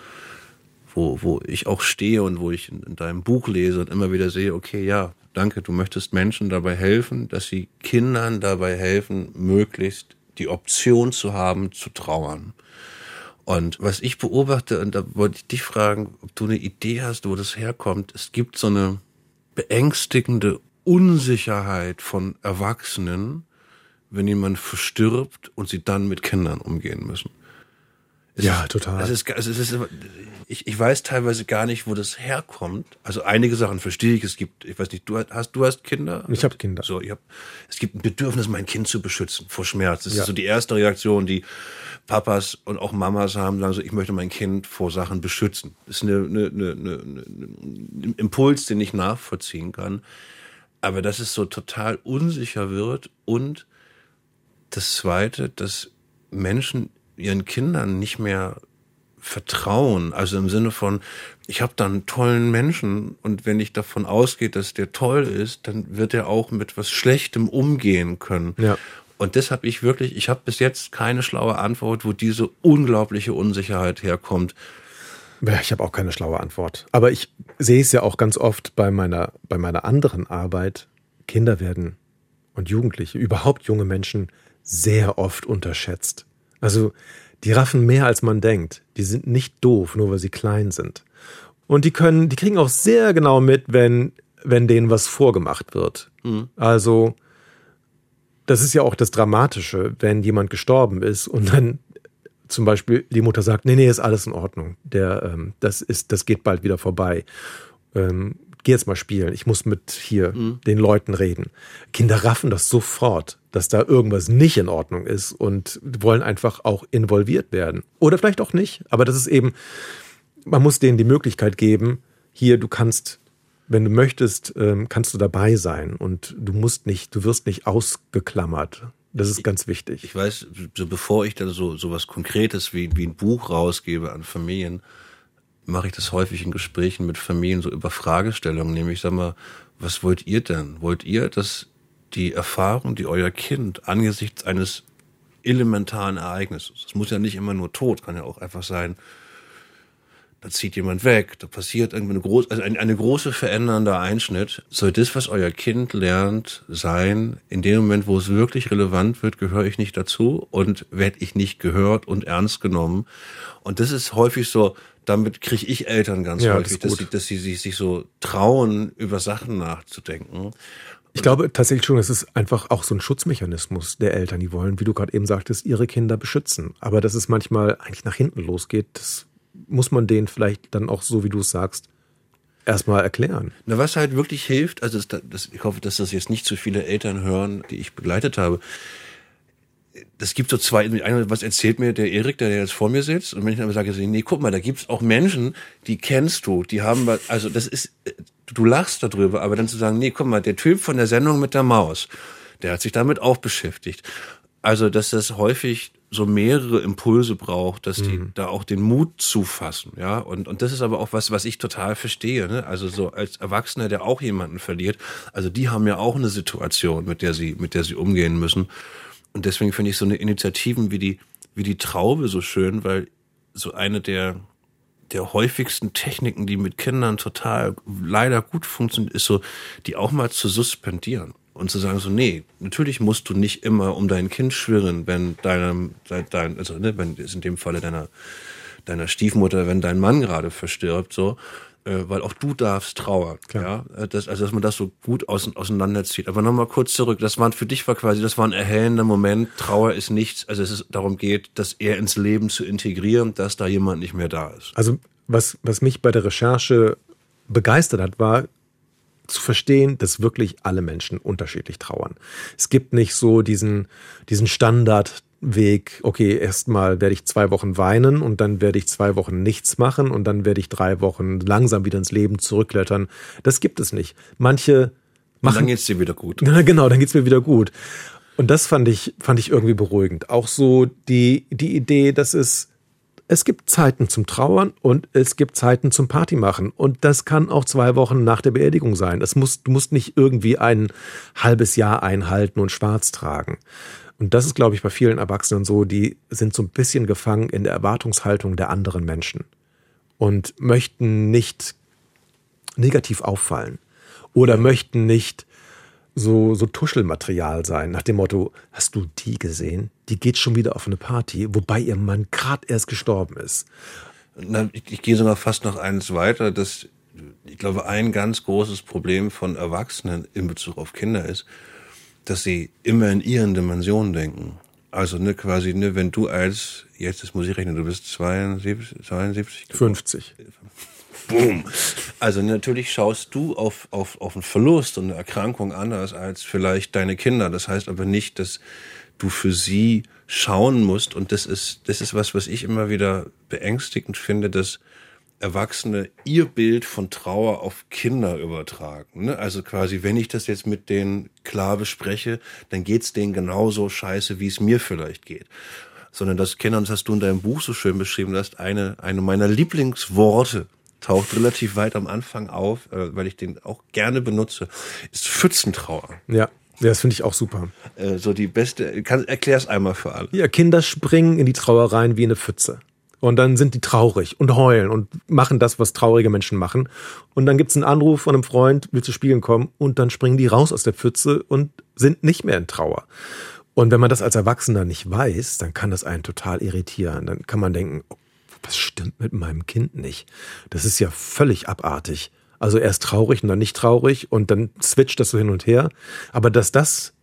wo, wo ich auch stehe und wo ich in, in deinem Buch lese und immer wieder sehe, okay, ja, danke, du möchtest Menschen dabei helfen, dass sie Kindern dabei helfen, möglichst die Option zu haben, zu trauern. Und was ich beobachte, und da wollte ich dich fragen, ob du eine Idee hast, wo das herkommt, es gibt so eine beängstigende Unsicherheit von Erwachsenen, wenn jemand verstirbt und sie dann mit Kindern umgehen müssen. Es Ja, total. Ist, es ist, es ist, ich, ich weiß teilweise gar nicht, wo das herkommt. Also einige Sachen verstehe ich. Es gibt, ich weiß nicht, du hast, du hast Kinder? Ich habe Kinder. So, ich hab, es gibt ein Bedürfnis, mein Kind zu beschützen vor Schmerz. Das Ja. ist so die erste Reaktion, die Papas und auch Mamas haben, sagen so, ich möchte mein Kind vor Sachen beschützen. Das ist eine, eine, eine, eine, ein Impuls, den ich nachvollziehen kann. Aber dass es so total unsicher wird und das Zweite, dass Menschen ihren Kindern nicht mehr vertrauen. Also im Sinne von, ich habe da einen tollen Menschen und wenn ich davon ausgehe, dass der toll ist, dann wird er auch mit was Schlechtem umgehen können. Ja. Und das habe ich wirklich, ich habe bis jetzt keine schlaue Antwort, wo diese unglaubliche Unsicherheit herkommt. Ja, ich habe auch keine schlaue Antwort. Aber ich sehe es ja auch ganz oft bei meiner, bei meiner anderen Arbeit. Kinder werden und Jugendliche, überhaupt junge Menschen, sehr oft unterschätzt. Also die raffen mehr als man denkt. Die sind nicht doof, nur weil sie klein sind. Und die können, die kriegen auch sehr genau mit, wenn, wenn denen was vorgemacht wird. Also, das ist ja auch das Dramatische, wenn jemand gestorben ist und dann zum Beispiel die Mutter sagt, nee, nee, ist alles in Ordnung. Der, ähm, das ist, das geht bald wieder vorbei. Ähm, geh jetzt mal spielen. Ich muss mit hier den Leuten reden. Kinder raffen das sofort, dass da irgendwas nicht in Ordnung ist und wollen einfach auch involviert werden. Oder vielleicht auch nicht. Aber das ist eben, man muss denen die Möglichkeit geben, hier, du kannst, wenn du möchtest, ähm, kannst du dabei sein und du musst nicht, du wirst nicht ausgeklammert. Das ist ganz wichtig. Ich weiß, so bevor ich dann so, so was Konkretes wie, wie ein Buch rausgebe an Familien, mache ich das häufig in Gesprächen mit Familien so über Fragestellungen, nämlich sag mal, was wollt ihr denn? Wollt ihr, dass die Erfahrung, die euer Kind angesichts eines elementaren Ereignisses, das muss ja nicht immer nur Tod, kann ja auch einfach sein, da zieht jemand weg, da passiert irgendwie eine große, also eine, eine große verändernde Einschnitt. Soll das, was euer Kind lernt, sein, in dem Moment, wo es wirklich relevant wird, gehöre ich nicht dazu und werde ich nicht gehört und ernst genommen. Und das ist häufig so, damit kriege ich Eltern ganz Ja, das häufig, ist dass sie, dass sie sich, sich so trauen, über Sachen nachzudenken. Ich glaube tatsächlich schon, es ist einfach auch so ein Schutzmechanismus der Eltern, die wollen, wie du gerade eben sagtest, ihre Kinder beschützen. Aber dass es manchmal eigentlich nach hinten losgeht, das muss man denen vielleicht dann auch so, wie du es sagst, erstmal erklären. Na, was halt wirklich hilft, also das, das, ich hoffe, dass das jetzt nicht zu viele Eltern hören, die ich begleitet habe. Das gibt so zwei, einer, was erzählt mir der Erik, der jetzt vor mir sitzt, und wenn ich dann sage, nee, guck mal, da gibt's auch Menschen, die kennst du, die haben, was- also das ist, du lachst darüber, aber dann zu sagen, nee, guck mal, der Typ von der Sendung mit der Maus, der hat sich damit auch beschäftigt. Also, dass das häufig so mehrere Impulse braucht, dass die da auch den Mut zufassen, ja. Und, und das ist aber auch was, was ich total verstehe, ne? Also so als Erwachsener, der auch jemanden verliert, also die haben ja auch eine Situation, mit der sie, mit der sie umgehen müssen. Und deswegen finde ich so eine Initiativen wie die, wie die Traube so schön, weil so eine der, der häufigsten Techniken, die mit Kindern total leider gut funktioniert, ist so, die auch mal zu suspendieren. Und zu sagen so, nee, natürlich musst du nicht immer um dein Kind schwirren, wenn deinem, dein, also ne, wenn ist in dem Falle deiner, deiner Stiefmutter, wenn dein Mann gerade verstirbt, so, äh, weil auch du darfst trauern. Klar. Ja, das, also dass man das so gut auseinanderzieht. Aber nochmal kurz zurück. Das war für dich war quasi, das war ein erhellender Moment. Trauer ist nichts. Also es ist darum geht, das eher ins Leben zu integrieren, dass da jemand nicht mehr da ist. Also was was mich bei der Recherche begeistert hat, war zu verstehen, dass wirklich alle Menschen unterschiedlich trauern. Es gibt nicht so diesen, diesen Standardweg, okay, erstmal werde ich zwei Wochen weinen und dann werde ich zwei Wochen nichts machen und dann werde ich drei Wochen langsam wieder ins Leben zurückklettern. Das gibt es nicht. Manche machen. Und dann geht's dir wieder gut. Genau, dann geht's mir wieder gut. Und das fand ich, fand ich irgendwie beruhigend. Auch so die, die Idee, dass es es gibt Zeiten zum Trauern und es gibt Zeiten zum Party machen. Und das kann auch zwei Wochen nach der Beerdigung sein. Es muss, du musst nicht irgendwie ein halbes Jahr einhalten und schwarz tragen. Und das ist, glaube ich, bei vielen Erwachsenen so, die sind so ein bisschen gefangen in der Erwartungshaltung der anderen Menschen und möchten nicht negativ auffallen oder möchten nicht so, so Tuschelmaterial sein, nach dem Motto, hast du die gesehen? Die geht schon wieder auf eine Party, wobei ihr Mann gerade erst gestorben ist. Na, ich, ich gehe sogar fast noch eines weiter, dass ich glaube, ein ganz großes Problem von Erwachsenen in Bezug auf Kinder ist, dass sie immer in ihren Dimensionen denken. Also ne, quasi, ne, wenn du als, jetzt ist muss ich rechnen, du bist 72, 72 50. Boom. Also natürlich schaust du auf, auf, auf einen Verlust und eine Erkrankung anders als vielleicht deine Kinder. Das heißt aber nicht, dass du für sie schauen musst. Und das ist, das ist was, was ich immer wieder beängstigend finde, dass Erwachsene ihr Bild von Trauer auf Kinder übertragen. Ne? Also quasi, wenn ich das jetzt mit denen klar bespreche, dann geht's denen genauso scheiße, wie es mir vielleicht geht. Sondern das Kinder, das hast du in deinem Buch so schön beschrieben, das ist eine, eine meiner Lieblingsworte taucht relativ weit am Anfang auf, äh, weil ich den auch gerne benutze, ist Pfützentrauer. Ja. Ja, das finde ich auch super. Äh, so die beste, kann, erklär's einmal für alle. Ja, Kinder springen in die Trauer rein wie eine Pfütze. Und dann sind die traurig und heulen und machen das, was traurige Menschen machen. Und dann gibt's einen Anruf von einem Freund, will zu Spielen kommen, und dann springen die raus aus der Pfütze und sind nicht mehr in Trauer. Und wenn man das als Erwachsener nicht weiß, dann kann das einen total irritieren. Dann kann man denken, was stimmt mit meinem Kind nicht? Das ist ja völlig abartig. Also erst traurig und dann nicht traurig und dann switcht das so hin und her. Aber dass das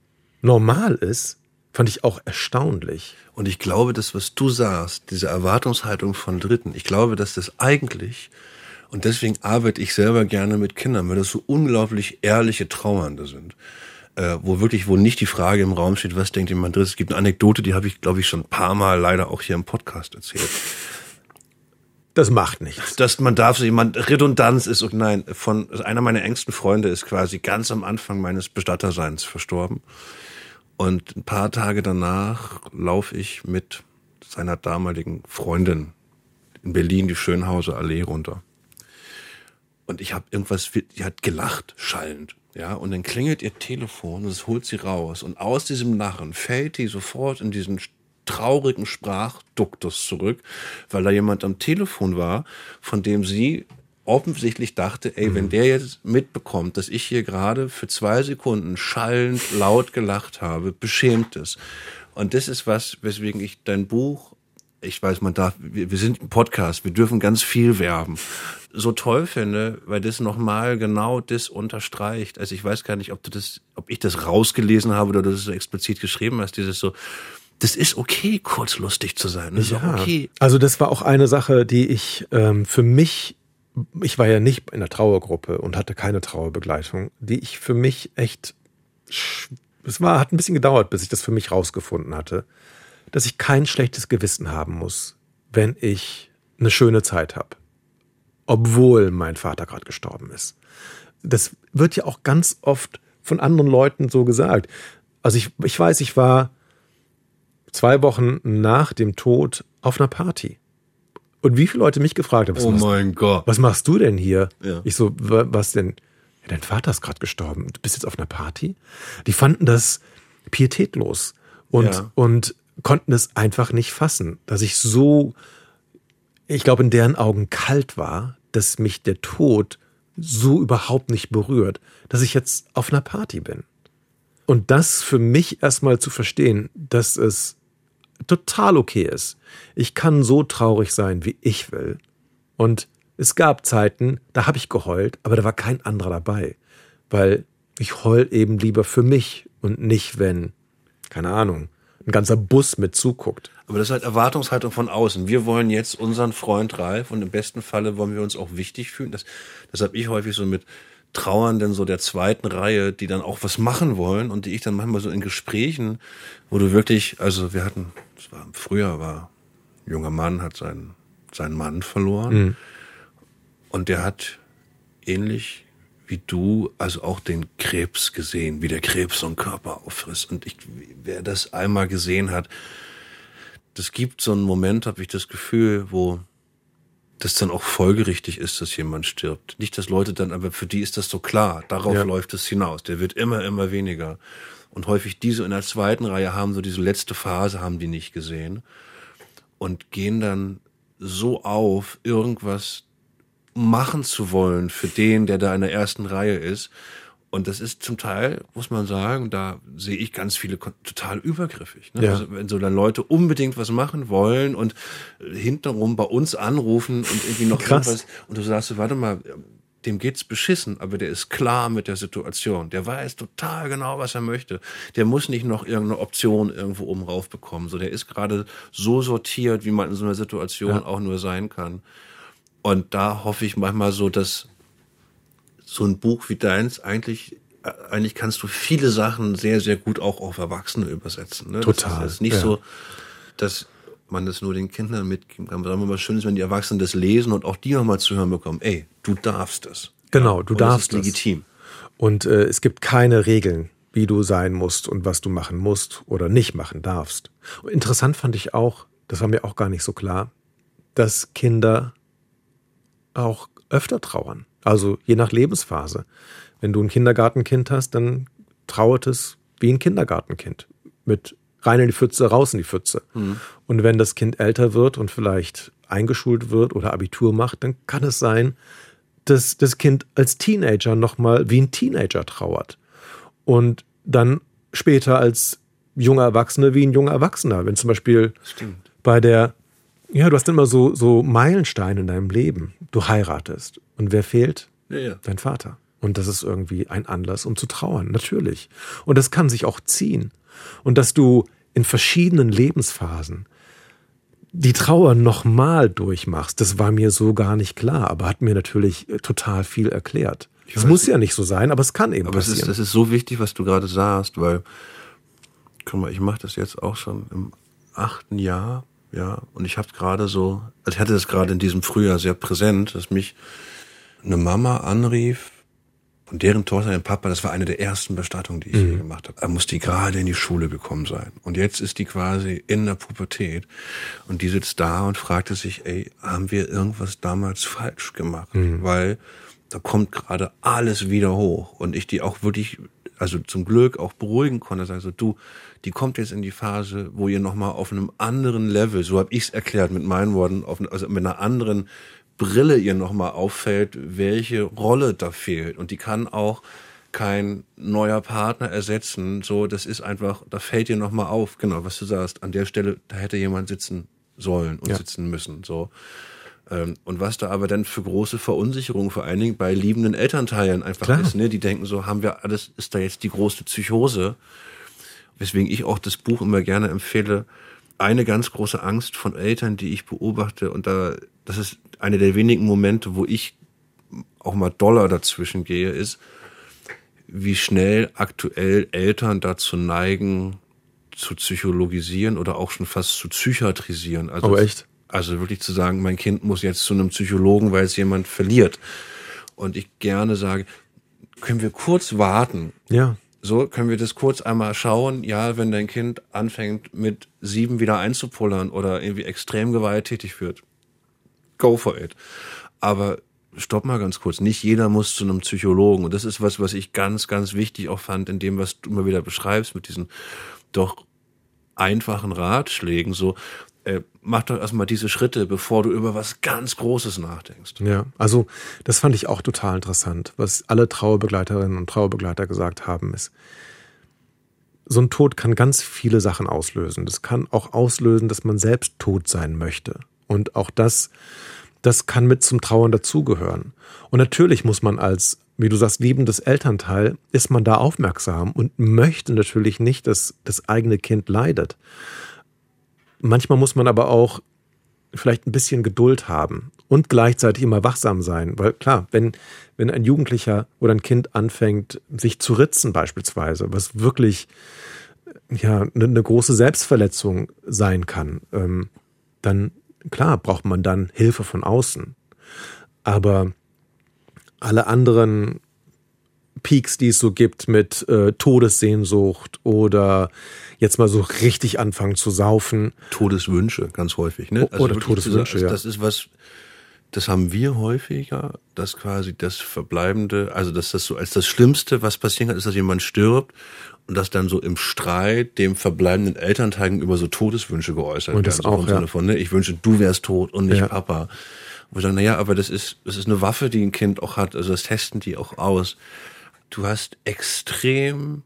normal ist, fand ich auch erstaunlich. Und ich glaube, das, was du sagst, diese Erwartungshaltung von Dritten, ich glaube, dass das eigentlich, und deswegen arbeite ich selber gerne mit Kindern, weil das so unglaublich ehrliche Trauernde sind. Äh, wo wirklich, wo nicht die Frage im Raum steht, was denkt jemand drittes. Es gibt eine Anekdote, die habe ich, glaube ich, schon ein paar Mal leider auch hier im Podcast erzählt. Das macht nichts. Dass man darf, jemand Redundanz ist nein, von einer meiner engsten Freunde ist quasi ganz am Anfang meines Bestatterseins verstorben. Und ein paar Tage danach laufe ich mit seiner damaligen Freundin in Berlin die Schönhauser Allee runter. Und ich habe irgendwas, die hat gelacht, schallend. Ja, und dann klingelt ihr Telefon und es holt sie raus. Und aus diesem Lachen fällt die sofort in diesen traurigen Sprachduktus zurück, weil da jemand am Telefon war, von dem sie offensichtlich dachte, ey, mhm. wenn der jetzt mitbekommt, dass ich hier gerade für zwei Sekunden schallend laut gelacht habe, beschämt es. Und das ist was, weswegen ich dein Buch, ich weiß, man darf, wir, wir sind im Podcast, wir dürfen ganz viel werben, so toll finde, weil das nochmal genau das unterstreicht. Also ich weiß gar nicht, ob du das, ob ich das rausgelesen habe oder du das so explizit geschrieben hast, dieses so, das ist okay, kurzlustig zu sein. Das ja. ist okay. Also das war auch eine Sache, die ich ähm, für mich, ich war ja nicht in der Trauergruppe und hatte keine Trauerbegleitung, die ich für mich echt, es war, hat ein bisschen gedauert, bis ich das für mich rausgefunden hatte, dass ich kein schlechtes Gewissen haben muss, wenn ich eine schöne Zeit habe, obwohl mein Vater gerade gestorben ist. Das wird ja auch ganz oft von anderen Leuten so gesagt. Also ich, ich weiß, ich war zwei Wochen nach dem Tod auf einer Party. Und wie viele Leute mich gefragt haben, was, oh machst, was machst du denn hier? Ja. Ich so, was denn? Ja, dein Vater ist gerade gestorben. Du bist jetzt auf einer Party? Die fanden das pietätlos und, ja. und konnten es einfach nicht fassen, dass ich so, ich glaube, in deren Augen kalt war, dass mich der Tod so überhaupt nicht berührt, dass ich jetzt auf einer Party bin. Und das für mich erstmal zu verstehen, dass es total okay ist. Ich kann so traurig sein, wie ich will. Und es gab Zeiten, da habe ich geheult, aber da war kein anderer dabei. Weil ich heul eben lieber für mich und nicht, wenn, keine Ahnung, ein ganzer Bus mit zuguckt. Aber das ist halt Erwartungshaltung von außen. Wir wollen jetzt unseren Freund Ralf und im besten Falle wollen wir uns auch wichtig fühlen. Das, das habe ich häufig so mit Trauernden so der zweiten Reihe, die dann auch was machen wollen und die ich dann manchmal so in Gesprächen, wo du wirklich, also wir hatten, das war früher war, ein junger Mann hat seinen, seinen Mann verloren mhm. und der hat ähnlich wie du, also auch den Krebs gesehen, wie der Krebs so einen Körper auffrisst. Und ich, wer das einmal gesehen hat, das gibt so einen Moment, habe ich das Gefühl, wo das dann auch folgerichtig ist, dass jemand stirbt. Nicht, dass Leute dann, aber für die ist das so klar. Darauf ja. läuft es hinaus. Der wird immer, immer weniger. Und häufig diese in der zweiten Reihe haben so diese letzte Phase haben die nicht gesehen und gehen dann so auf, irgendwas machen zu wollen für den, der da in der ersten Reihe ist. Und das ist zum Teil, muss man sagen, da sehe ich ganz viele total übergriffig. Ne? Ja. Also wenn so dann Leute unbedingt was machen wollen und hinterrum bei uns anrufen und irgendwie noch Krass. irgendwas und du sagst, warte mal, dem geht's beschissen, aber der ist klar mit der Situation. Der weiß total genau, was er möchte. Der muss nicht noch irgendeine Option irgendwo oben rauf bekommen. So, der ist gerade so sortiert, wie man in so einer Situation ja. auch nur sein kann. Und da hoffe ich manchmal so, dass so ein Buch wie deins eigentlich äh, eigentlich kannst du viele Sachen sehr, sehr gut auch auf Erwachsene übersetzen. Ne? Total. Das ist nicht ja. so, dass man das nur den Kindern mitgeben kann. Sagen wir mal, schön ist, wenn die Erwachsenen das lesen und auch die nochmal zu hören bekommen, ey, du darfst das. Genau, du und darfst das. Ist legitim. Und äh, es gibt keine Regeln, wie du sein musst und was du machen musst oder nicht machen darfst. Und interessant fand ich auch, das war mir auch gar nicht so klar, dass Kinder auch öfter trauern. Also je nach Lebensphase. Wenn du ein Kindergartenkind hast, dann trauert es wie ein Kindergartenkind. Mit rein in die Pfütze, raus in die Pfütze. Mhm. Und wenn das Kind älter wird und vielleicht eingeschult wird oder Abitur macht, dann kann es sein, dass das Kind als Teenager nochmal wie ein Teenager trauert. Und dann später als junger Erwachsener wie ein junger Erwachsener. Wenn zum Beispiel Stimmt. bei der ja, du hast immer so, so Meilensteine in deinem Leben. Du heiratest. Und wer fehlt? Ja, ja. Dein Vater. Und das ist irgendwie ein Anlass, um zu trauern, natürlich. Und das kann sich auch ziehen. Und dass du in verschiedenen Lebensphasen die Trauer nochmal durchmachst, das war mir so gar nicht klar, aber hat mir natürlich total viel erklärt. Es muss ja nicht so sein, aber es kann eben aber passieren. Aber es ist, das ist so wichtig, was du gerade sagst, weil, guck mal, ich mache das jetzt auch schon im achten Jahr ja, und ich habe gerade so, also ich hatte das gerade in diesem Frühjahr sehr präsent, dass mich eine Mama anrief und deren Tochter, ein Papa, das war eine der ersten Bestattungen, die ich mhm. gemacht habe. Er musste gerade in die Schule gekommen sein. Und jetzt ist die quasi in der Pubertät. Und die sitzt da und fragte sich, ey, haben wir irgendwas damals falsch gemacht? Mhm. Weil da kommt gerade alles wieder hoch. Und ich die auch wirklich, also zum Glück auch beruhigen konnte, sagen so, du, die kommt jetzt in die Phase, wo ihr nochmal auf einem anderen Level, so habe ich es erklärt mit meinen Worten, auf, also mit einer anderen Brille ihr nochmal auffällt, welche Rolle da fehlt. Und die kann auch kein neuer Partner ersetzen. So, das ist einfach, da fällt ihr nochmal auf, genau, was du sagst. An der Stelle, da hätte jemand sitzen sollen und ja. sitzen müssen. So. Ähm, und was da aber dann für große Verunsicherung vor allen Dingen bei liebenden Elternteilen einfach Klar. ist, ne? Die denken so, haben wir alles, ist da jetzt die große Psychose? weswegen ich auch das Buch immer gerne empfehle, eine ganz große Angst von Eltern, die ich beobachte, und da, das ist eine der wenigen Momente, wo ich auch mal doller dazwischen gehe, ist, wie schnell aktuell Eltern dazu neigen, zu psychologisieren oder auch schon fast zu psychiatrisieren. Also, oh, echt? Also wirklich zu sagen, mein Kind muss jetzt zu einem Psychologen, weil es jemand verliert. Und ich gerne sage, können wir kurz warten? Ja. So können wir das kurz einmal schauen. Ja, wenn dein Kind anfängt mit sieben wieder einzupullern oder irgendwie extrem gewalttätig wird, go for it. Aber stopp mal ganz kurz. Nicht jeder muss zu einem Psychologen. Und das ist was, was ich ganz, ganz wichtig auch fand in dem, was du immer wieder beschreibst mit diesen doch einfachen Ratschlägen. So, äh, mach doch erstmal diese Schritte, bevor du über was ganz Großes nachdenkst. Ja, also das fand ich auch total interessant, was alle Trauerbegleiterinnen und Trauerbegleiter gesagt haben, ist, so ein Tod kann ganz viele Sachen auslösen. Das kann auch auslösen, dass man selbst tot sein möchte. Und auch das, das kann mit zum Trauern dazugehören. Und natürlich muss man als, wie du sagst, liebendes Elternteil, ist man da aufmerksam und möchte natürlich nicht, dass das eigene Kind leidet. Manchmal muss man aber auch vielleicht ein bisschen Geduld haben und gleichzeitig immer wachsam sein. Weil klar, wenn, wenn ein Jugendlicher oder ein Kind anfängt, sich zu ritzen beispielsweise, was wirklich ja eine, eine große Selbstverletzung sein kann, ähm, dann klar braucht man dann Hilfe von außen. Aber alle anderen Peaks, die es so gibt mit äh, Todessehnsucht oder jetzt mal so richtig anfangen zu saufen. Todeswünsche, ganz häufig. Ne? Also oder Todeswünsche, ja. Das ist was, das haben wir häufiger, dass quasi das Verbleibende, also dass das so als das Schlimmste, was passieren kann, ist, dass jemand stirbt und dass dann so im Streit dem verbleibenden Elternteil gegenüber so Todeswünsche geäußert und das werden. So auch, im ja. Sinne von, ne, ich wünsche, du wärst tot und nicht Ja. Papa. Wo ich sage, naja, aber das ist, das ist eine Waffe, die ein Kind auch hat, also das testen die auch aus. Du hast extrem,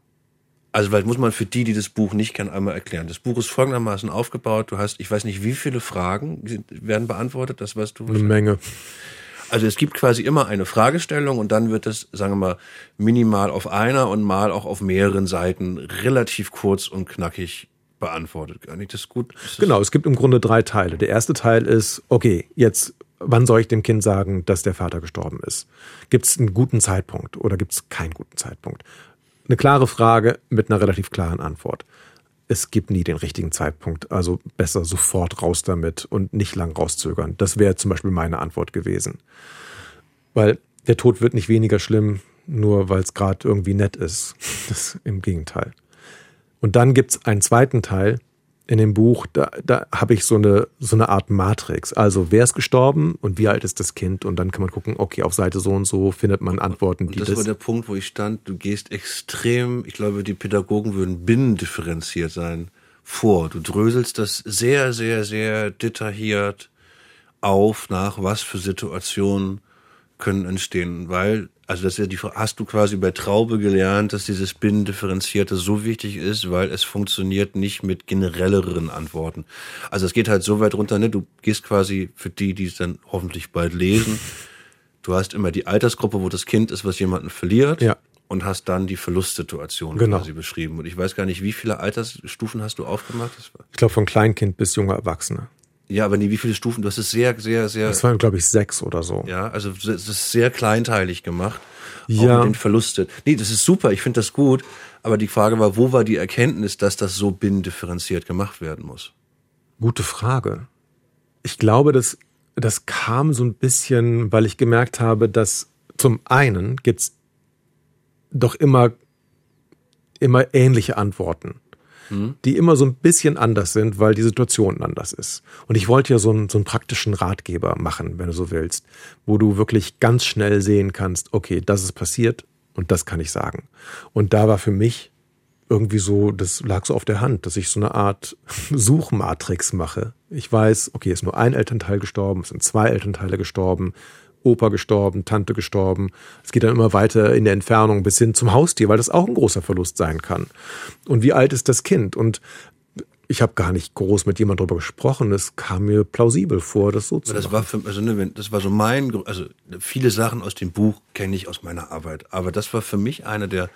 also weil muss man für die, die das Buch nicht kennen, einmal erklären. Das Buch ist folgendermaßen aufgebaut. Du hast, ich weiß nicht, wie viele Fragen werden beantwortet, das weißt du. Eine Menge. Also es gibt quasi immer eine Fragestellung und dann wird es, sagen wir mal, minimal auf einer und mal auch auf mehreren Seiten relativ kurz und knackig beantwortet. Kann ich das gut? Das Genau, es gibt im Grunde drei Teile. Der erste Teil ist, okay, jetzt, wann soll ich dem Kind sagen, dass der Vater gestorben ist? Gibt es einen guten Zeitpunkt oder gibt es keinen guten Zeitpunkt? Eine klare Frage mit einer relativ klaren Antwort. Es gibt nie den richtigen Zeitpunkt, also besser sofort raus damit und nicht lang rauszögern. Das wäre zum Beispiel meine Antwort gewesen. Weil der Tod wird nicht weniger schlimm, nur weil es gerade irgendwie nett ist. Das im Gegenteil. Und dann gibt's einen zweiten Teil in dem Buch, da, da habe ich so eine, so eine Art Matrix. Also wer ist gestorben und wie alt ist das Kind? Und dann kann man gucken, okay, auf Seite so und so findet man Antworten, Und das, das. war der Punkt, wo ich stand, du gehst extrem, ich glaube, die Pädagogen würden binnendifferenziert sein, vor. Du dröselst das sehr, sehr, sehr detailliert auf, nach was für Situationen können entstehen. Weil, also das ist ja die Frage, hast du quasi bei Traube gelernt, dass dieses Binnendifferenzierte so wichtig ist, weil es funktioniert nicht mit generelleren Antworten. Also es geht halt so weit runter, ne? Du gehst quasi für die, die es dann hoffentlich bald lesen, Du hast immer die Altersgruppe, wo das Kind ist, was jemanden verliert. Ja. Und hast dann die Verlustsituation Genau. quasi beschrieben. Und ich weiß gar nicht, wie viele Altersstufen hast du aufgemacht? Ich glaube, von Kleinkind bis junger Erwachsene. Ja, aber nie, wie viele Stufen? Du hast es sehr, sehr, sehr, Das waren, glaube ich, sechs oder so. ja, also es ist sehr kleinteilig gemacht. Auch Ja. mit den Verlusten. Nee, das ist super, ich finde das gut. Aber die Frage war, wo war die Erkenntnis, dass das so binnendifferenziert gemacht werden muss? Gute Frage. Ich glaube, das, das kam so ein bisschen, weil ich gemerkt habe, dass zum einen gibt's doch immer, immer ähnliche Antworten, die immer so ein bisschen anders sind, weil die Situation anders ist. Und ich wollte ja so einen, so einen praktischen Ratgeber machen, wenn du so willst, wo du wirklich ganz schnell sehen kannst, okay, das ist passiert und das kann ich sagen. Und da war für mich irgendwie so, das lag so auf der Hand, dass ich so eine Art Suchmatrix mache. Ich weiß, okay, ist nur ein Elternteil gestorben, es sind zwei Elternteile gestorben, Opa gestorben, Tante gestorben. Es geht dann immer weiter in der Entfernung bis hin zum Haustier, weil das auch ein großer Verlust sein kann. Und wie alt ist das Kind? Und ich habe gar nicht groß mit jemand darüber gesprochen. Es kam mir plausibel vor, das so zu Das machen. war für, also ne, das war so mein, also viele Sachen aus dem Buch kenne ich aus meiner Arbeit, aber das war für mich einer der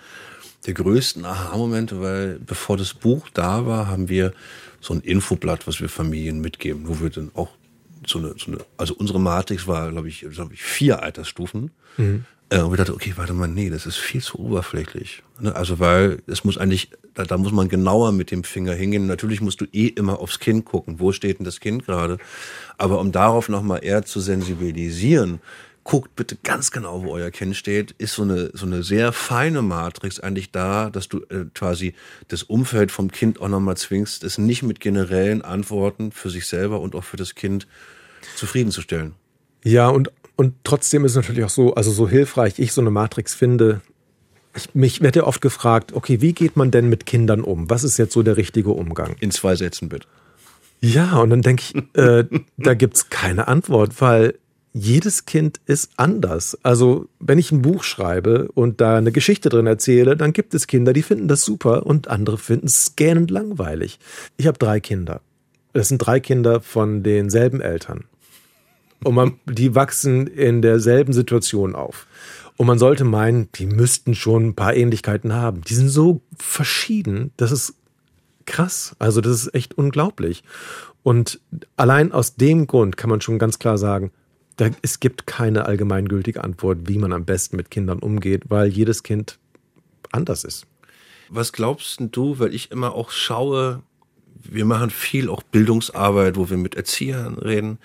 der größten Aha-Momente, weil bevor das Buch da war, haben wir so ein Infoblatt, was wir Familien mitgeben, wo wir dann auch so eine, so eine also unsere Matrix war, glaube ich, glaube ich, vier Altersstufen. Äh, und wir dachten, okay, warte mal, nee, das ist viel zu oberflächlich. Ne? Also weil es muss eigentlich, da, da muss man genauer mit dem Finger hingehen. Natürlich musst du eh immer aufs Kind gucken, wo steht denn das Kind gerade. Aber um darauf nochmal eher zu sensibilisieren, guckt bitte ganz genau, wo euer Kind steht, ist so eine, so eine sehr feine Matrix eigentlich da, dass du äh, quasi das Umfeld vom Kind auch nochmal zwingst, es nicht mit generellen Antworten für sich selber und auch für das Kind zufriedenzustellen. Ja, und, und trotzdem ist es natürlich auch so, also so hilfreich ich so eine Matrix finde. Ich, mich werde ja oft gefragt, okay, wie geht man denn mit Kindern um? Was ist jetzt so der richtige Umgang? In zwei Sätzen bitte. Ja, und dann denke ich, äh, da gibt's keine Antwort, weil jedes Kind ist anders. Also, wenn ich ein Buch schreibe und da eine Geschichte drin erzähle, dann gibt es Kinder, die finden das super und andere finden es gähnend langweilig. Ich habe drei Kinder. Das sind drei Kinder von denselben Eltern. Und man, die wachsen in derselben Situation auf. Und man sollte meinen, die müssten schon ein paar Ähnlichkeiten haben. Die sind so verschieden, das ist krass. Also das ist echt unglaublich. Und allein aus dem Grund kann man schon ganz klar sagen, da, es gibt keine allgemeingültige Antwort, wie man am besten mit Kindern umgeht, weil jedes Kind anders ist. Was glaubst du, weil ich immer auch schaue, wir machen viel auch Bildungsarbeit, wo wir mit Erziehern reden.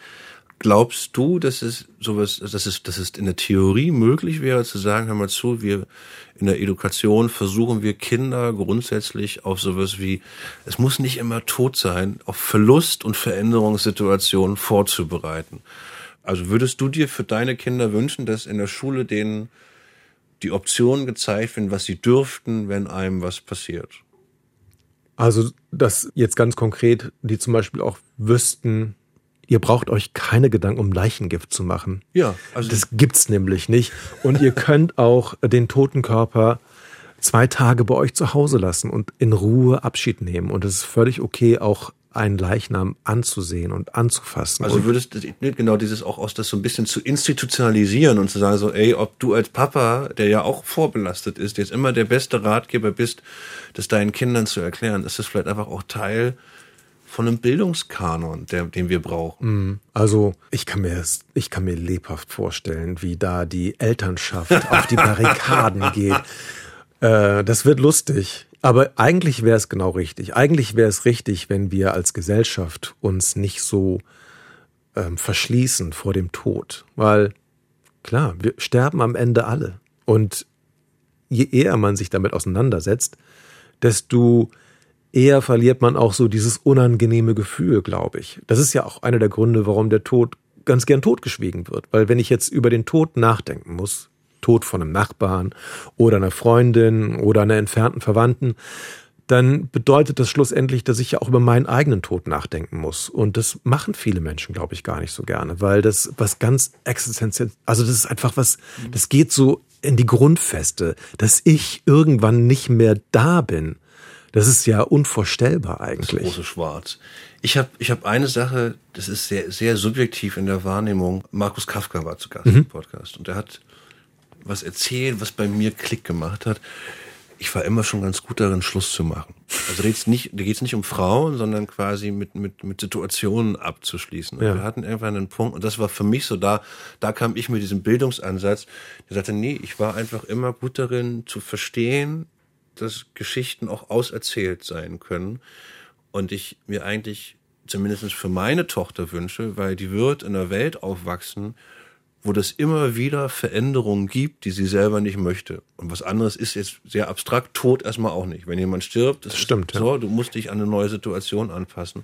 Glaubst du, dass es sowas, dass es, dass es in der Theorie möglich wäre, zu sagen, hör mal zu, wir in der Education versuchen wir Kinder grundsätzlich auf sowas wie, es muss nicht immer tot sein, auf Verlust und Veränderungssituationen vorzubereiten. Also würdest du dir für deine Kinder wünschen, dass in der Schule denen die Optionen gezeigt werden, was sie dürften, wenn einem was passiert? Also, dass jetzt ganz konkret, die zum Beispiel auch wüssten, ihr braucht euch keine Gedanken um Leichengift zu machen. Ja, also das gibt's nämlich nicht. Und ihr könnt auch den toten Körper zwei Tage bei euch zu Hause lassen und in Ruhe Abschied nehmen. Und es ist völlig okay, auch einen Leichnam anzusehen und anzufassen. Also würdest du genau dieses auch aus das so ein bisschen zu institutionalisieren und zu sagen so, ey, ob du als Papa, der ja auch vorbelastet ist, jetzt immer der beste Ratgeber bist, das deinen Kindern zu erklären, ist das vielleicht einfach auch Teil von einem Bildungskanon, der, den wir brauchen. Mhm. Also ich kann mir ich kann mir lebhaft vorstellen, wie da die Elternschaft auf die Barrikaden geht. Äh, das wird lustig. Aber eigentlich wäre es genau richtig. Eigentlich wäre es richtig, wenn wir als Gesellschaft uns nicht so ähm, verschließen vor dem Tod. Weil, klar, wir sterben am Ende alle. Und je eher man sich damit auseinandersetzt, desto eher verliert man auch so dieses unangenehme Gefühl, glaube ich. Das ist ja auch einer der Gründe, warum der Tod ganz gern totgeschwiegen wird. Weil wenn ich jetzt über den Tod nachdenken muss, Tod von einem Nachbarn oder einer Freundin oder einer entfernten Verwandten, dann bedeutet das schlussendlich, dass ich ja auch über meinen eigenen Tod nachdenken muss. Und das machen viele Menschen, glaube ich, gar nicht so gerne, weil das was ganz existenziell, also das ist einfach was, das geht so in die Grundfeste, dass ich irgendwann nicht mehr da bin. Das ist ja unvorstellbar eigentlich. Das große Schwarz. Ich habe ich hab eine Sache, das ist sehr, sehr subjektiv in der Wahrnehmung. Markus Kafka war zu Gast mhm. im Podcast und er hat was erzählt, was bei mir Klick gemacht hat. Ich war immer schon ganz gut darin, Schluss zu machen. Also da geht's nicht, da geht's nicht um Frauen, sondern quasi mit, mit, mit Situationen abzuschließen. Und ja. wir hatten irgendwann einen Punkt, und das war für mich so da, da kam ich mit diesem Bildungsansatz, der sagte, nee, ich war einfach immer gut darin zu verstehen, dass Geschichten auch auserzählt sein können. Und ich mir eigentlich zumindest für meine Tochter wünsche, weil die wird in einer Welt aufwachsen, wo das immer wieder Veränderungen gibt, die sie selber nicht möchte. Und was anderes ist jetzt sehr abstrakt, Tod erstmal auch nicht. Wenn jemand stirbt, das stimmt. So, du musst dich an eine neue Situation anpassen.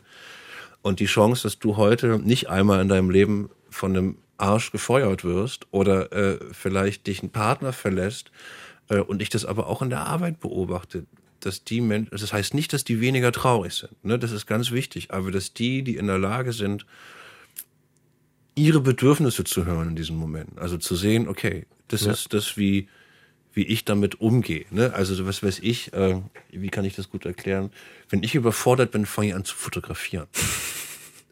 Und die Chance, dass du heute nicht einmal in deinem Leben von einem Arsch gefeuert wirst oder äh, vielleicht dich ein Partner verlässt äh, und ich das aber auch in der Arbeit beobachte, dass die Menschen, das heißt nicht, dass die weniger traurig sind, ne? das ist ganz wichtig, aber dass die, die in der Lage sind, ihre Bedürfnisse zu hören in diesem Moment. Also zu sehen, okay, das ja. ist das, wie, wie ich damit umgehe. Ne? Also was weiß ich, äh, wie kann ich das gut erklären? Wenn ich überfordert bin, fange ich an zu fotografieren.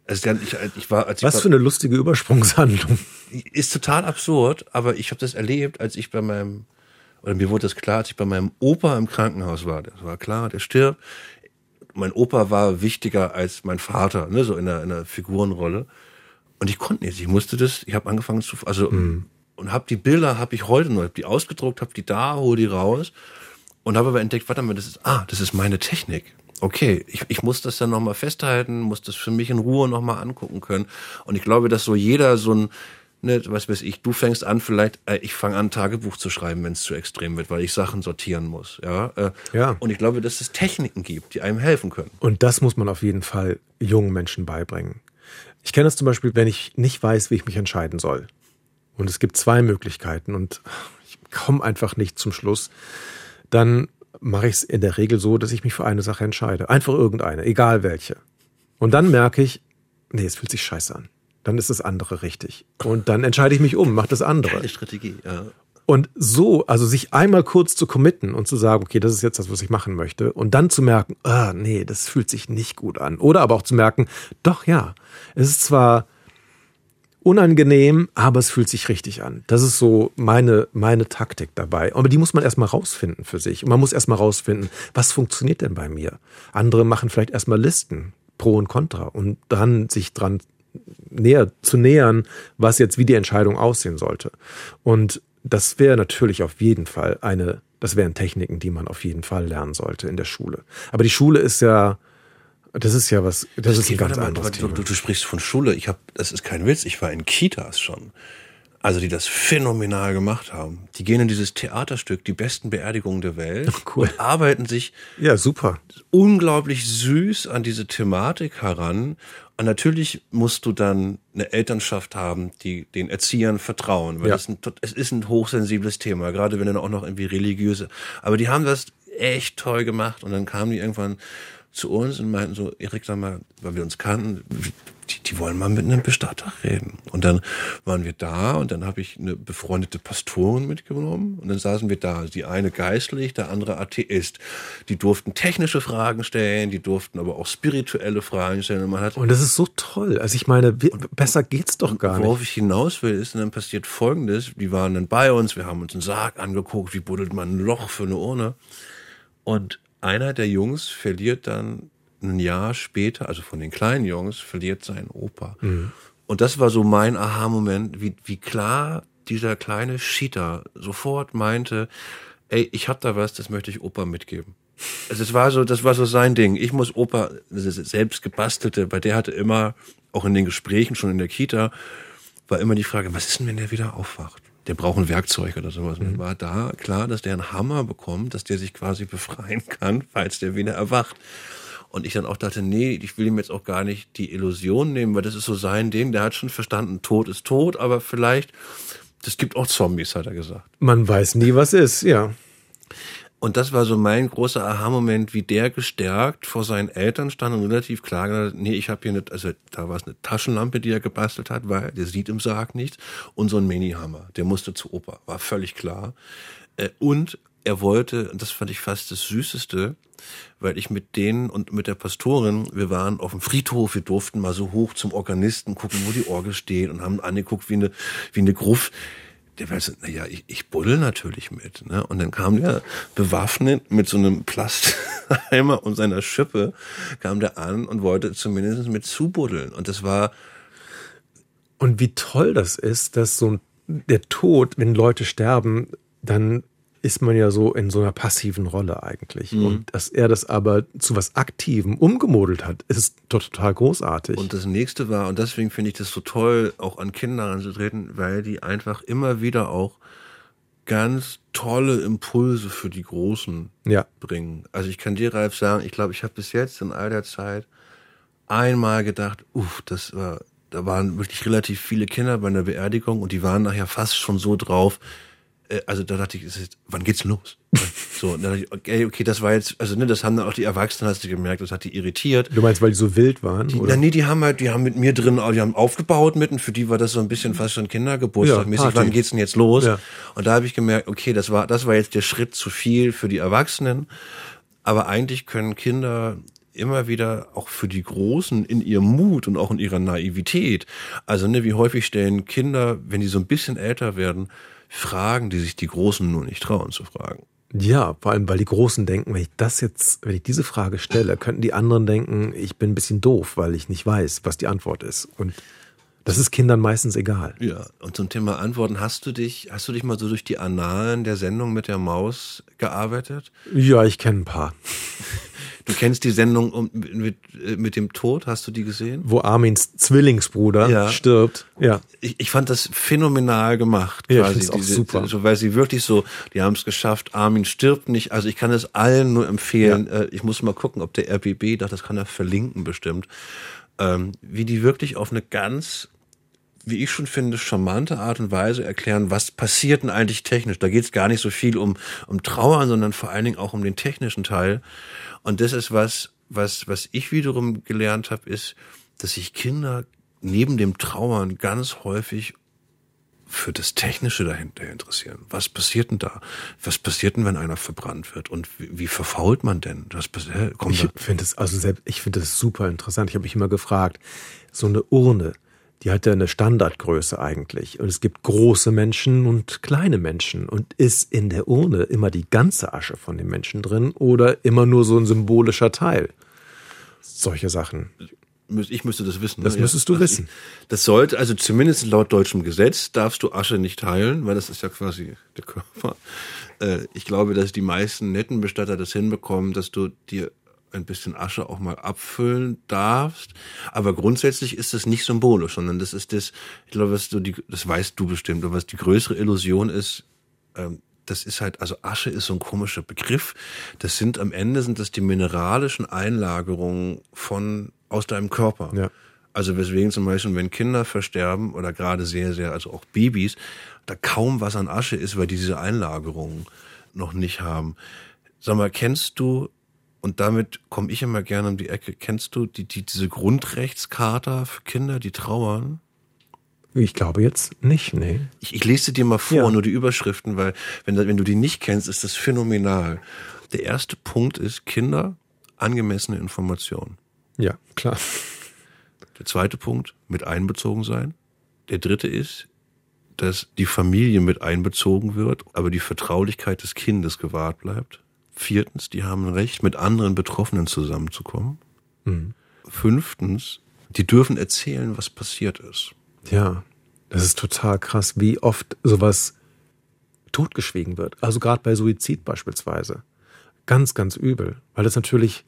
Also ich, ich war, als ich Was für eine lustige Übersprungshandlung. Ist total absurd, aber ich habe das erlebt, als ich bei meinem, oder mir wurde das klar, als ich bei meinem Opa im Krankenhaus war. Das war klar, der stirbt. Mein Opa war wichtiger als mein Vater, ne, so in einer, in einer Figurenrolle. Und ich konnte nicht. Ich musste das, ich habe angefangen zu, also, mhm. und habe die Bilder, habe ich heute noch, hab die ausgedruckt, habe die da, hole die raus und habe aber entdeckt, warte mal, das ist, ah, das ist meine Technik. Okay, ich, ich muss das dann nochmal festhalten, muss das für mich in Ruhe nochmal angucken können. Und ich glaube, dass so jeder so ein, ne, was weiß ich, du fängst an, vielleicht, äh, ich fange an, Tagebuch zu schreiben, wenn es zu extrem wird, weil ich Sachen sortieren muss. Ja, äh, ja. Und ich glaube, dass es Techniken gibt, die einem helfen können. Und das muss man auf jeden Fall jungen Menschen beibringen. Ich kenne das zum Beispiel, wenn ich nicht weiß, wie ich mich entscheiden soll. Und es gibt zwei Möglichkeiten und ich komme einfach nicht zum Schluss. Dann mache ich es in der Regel so, dass ich mich für eine Sache entscheide. Einfach irgendeine, egal welche. Und dann merke ich, nee, es fühlt sich scheiße an. dann ist das andere richtig. Und dann entscheide ich mich um, mache das andere. Keine Strategie, ja. Und so, also sich einmal kurz zu committen und zu sagen, okay, das ist jetzt das, was ich machen möchte. Und dann zu merken, ah, nee, das fühlt sich nicht gut an. Oder aber auch zu merken, doch ja, es ist zwar unangenehm, aber es fühlt sich richtig an. Das ist so meine, meine Taktik dabei. Aber die muss man erstmal rausfinden für sich. Und man muss erstmal rausfinden, was funktioniert denn bei mir? Andere machen vielleicht erstmal Listen, Pro und Contra, und dann sich dran näher zu nähern, was jetzt wie die Entscheidung aussehen sollte. Und das wäre natürlich auf jeden Fall eine, das wären Techniken, die man auf jeden Fall lernen sollte in der Schule. Aber die Schule ist ja, das ist ja was, das, das ist ein ganz anderes du, du, du, sprichst von Schule. Ich habe, das ist kein Witz. Ich war in Kitas schon. Also die das phänomenal gemacht haben. Die gehen in dieses Theaterstück, die besten Beerdigungen der Welt, cool. und arbeiten sich ja super unglaublich süß an diese Thematik heran und natürlich musst du dann eine Elternschaft haben, die den Erziehern vertrauen, weil ja. ein, es ist ein hochsensibles Thema, gerade wenn dann auch noch irgendwie religiöse. Aber die haben das echt toll gemacht und dann kamen die irgendwann zu uns und meinten so, Erik, sag mal, weil wir uns kannten, die, die wollen mal mit einem Bestatter reden. Und dann waren wir da und dann habe ich eine befreundete Pastorin mitgenommen und dann saßen wir da. Die eine geistlich, der andere Atheist. Die durften technische Fragen stellen, die durften aber auch spirituelle Fragen stellen. Und, man hat und das ist so toll. Also ich meine, besser geht's doch gar nicht. Worauf ich hinaus will, ist, und dann passiert Folgendes. Die waren dann bei uns, wir haben uns einen Sarg angeguckt, wie buddelt man ein Loch für eine Urne. Und einer der Jungs verliert dann ein Jahr später, also von den kleinen Jungs, verliert seinen Opa. Mhm. Und das war so mein Aha-Moment, wie, wie klar dieser kleine Cheater sofort meinte, ey, ich hab da was, das möchte ich Opa mitgeben. Also es war so, das war so sein Ding. Ich muss Opa, das ist selbst gebastelte, bei der hatte immer, auch in den Gesprächen schon in der Kita, war immer die Frage, was ist denn, wenn der wieder aufwacht? Der braucht ein Werkzeug oder sowas. Mhm. Und war da klar, dass der einen Hammer bekommt, dass der sich quasi befreien kann, falls der wieder erwacht. Und ich dann auch dachte, nee, ich will ihm jetzt auch gar nicht die Illusion nehmen, weil das ist so sein Ding. Der hat schon verstanden, Tod ist tot, aber vielleicht, das gibt auch Zombies, hat er gesagt. Man weiß nie, was ist, ja. Und das war so mein großer Aha-Moment, wie der gestärkt vor seinen Eltern stand und relativ klar gesagt, nee, ich habe hier nicht, also da war es eine Taschenlampe, die er gebastelt hat, weil der sieht im Sarg nichts und so ein Mini-Hammer, der musste zu Opa, war völlig klar. Äh, und er wollte, und das fand ich fast das Süßeste, weil ich mit denen und mit der Pastorin, wir waren auf dem Friedhof, wir durften mal so hoch zum Organisten gucken, wo die Orgel steht und haben angeguckt wie eine, wie eine Gruft. Der weiß, naja, ich, ich buddel natürlich mit. Ne? Und dann kam der bewaffnet mit so einem Plastheimer und seiner Schippe, kam der an und wollte zumindest mit zubuddeln. Und das war. Und wie toll das ist, dass so der Tod, wenn Leute sterben, dann ist man ja so in so einer passiven Rolle eigentlich. Mhm. Und dass er das aber zu was Aktivem umgemodelt hat, ist total großartig. Und das nächste war, und deswegen finde ich das so toll, auch an Kinder anzutreten, weil die einfach immer wieder auch ganz tolle Impulse für die Großen ja. bringen. Also ich kann dir, Ralf, sagen, ich glaube, ich habe bis jetzt in all der Zeit einmal gedacht, uff, das war, da waren wirklich relativ viele Kinder bei einer Beerdigung und die waren nachher fast schon so drauf, also da dachte ich, wann geht's los? so, und dann dachte ich, okay, okay, das war jetzt, also ne, das haben dann auch die Erwachsenen, hast du gemerkt, das hat die irritiert. Du meinst, weil die so wild waren? Die? Na, nee, die haben halt, die haben mit mir drin, die haben aufgebaut mitten, für die war das so ein bisschen fast schon Kindergeburtstag-mäßig, ja, wann geht's denn jetzt los? Ja. Und da habe ich gemerkt, okay, das war, das war jetzt der Schritt zu viel für die Erwachsenen. Aber eigentlich können Kinder immer wieder auch für die Großen in ihrem Mut und auch in ihrer Naivität. Also, ne, wie häufig stellen Kinder, wenn die so ein bisschen älter werden, Fragen, die sich die Großen nur nicht trauen zu fragen. Ja, vor allem, weil die Großen denken, wenn ich das jetzt, wenn ich diese Frage stelle, könnten die anderen denken, ich bin ein bisschen doof, weil ich nicht weiß, was die Antwort ist. Und das ist Kindern meistens egal. Ja, und zum Thema Antworten, hast du dich, hast du dich mal so durch die Annalen der Sendung mit der Maus gearbeitet? Ja, ich kenne ein paar. Du kennst die Sendung mit, mit dem Tod, hast du die gesehen? Wo Armins Zwillingsbruder ja. stirbt. Ja. Ich, ich fand das phänomenal gemacht. Ja, quasi, ich auch diese, super. So, weil sie wirklich so, die haben es geschafft, Armin stirbt nicht. Also ich kann es allen nur empfehlen. Ja. Äh, ich muss mal gucken, ob der RBB, das kann er verlinken bestimmt. Ähm, wie die wirklich auf eine ganz wie ich schon finde, charmante Art und Weise erklären, was passiert denn eigentlich technisch. Da geht es gar nicht so viel um, um Trauern, sondern vor allen Dingen auch um den technischen Teil. Und das ist was, was, was ich wiederum gelernt habe, ist, dass sich Kinder neben dem Trauern ganz häufig für das Technische dahinter interessieren. Was passiert denn da? Was passiert denn, wenn einer verbrannt wird? Und wie, wie verfault man denn? Das, kommt ich finde es also selbst, ich finde das super interessant. Ich habe mich immer gefragt, so eine Urne, die hat ja eine Standardgröße eigentlich. Und es gibt große Menschen und kleine Menschen. Und ist in der Urne immer die ganze Asche von den Menschen drin oder immer nur so ein symbolischer Teil? Solche Sachen. Ich müsste das wissen. Das ne? müsstest du also wissen. Das sollte, also zumindest laut deutschem Gesetz darfst du Asche nicht teilen, weil das ist ja quasi der Körper. Äh, ich glaube, dass die meisten netten Bestatter das hinbekommen, dass du dir ein bisschen Asche auch mal abfüllen darfst. Aber grundsätzlich ist das nicht symbolisch, sondern das ist das, ich glaube, was du die, das weißt du bestimmt, aber was die größere Illusion ist, ähm, das ist halt, also Asche ist so ein komischer Begriff. Das sind am Ende sind das die mineralischen Einlagerungen von aus deinem Körper. Ja. Also weswegen zum Beispiel, wenn Kinder versterben oder gerade sehr, sehr, also auch Babys, da kaum was an Asche ist, weil die diese Einlagerungen noch nicht haben. Sag mal, kennst du, und damit komme ich immer gerne um die Ecke, kennst du die, die, diese Grundrechtscharta für Kinder, die trauern? Ich glaube jetzt nicht, nee. Ich, ich lese dir mal vor, ja. nur die Überschriften, weil wenn, wenn du die nicht kennst, ist das phänomenal. Der erste Punkt ist Kinder, angemessene Informationen. Ja, klar. Der zweite Punkt, mit einbezogen sein. Der dritte ist, dass die Familie mit einbezogen wird, aber die Vertraulichkeit des Kindes gewahrt bleibt. Viertens, die haben Recht, mit anderen Betroffenen zusammenzukommen. Mhm. Fünftens, die dürfen erzählen, was passiert ist. Ja, das ist total krass, wie oft sowas totgeschwiegen wird. Also gerade bei Suizid beispielsweise. Ganz, ganz übel, weil das natürlich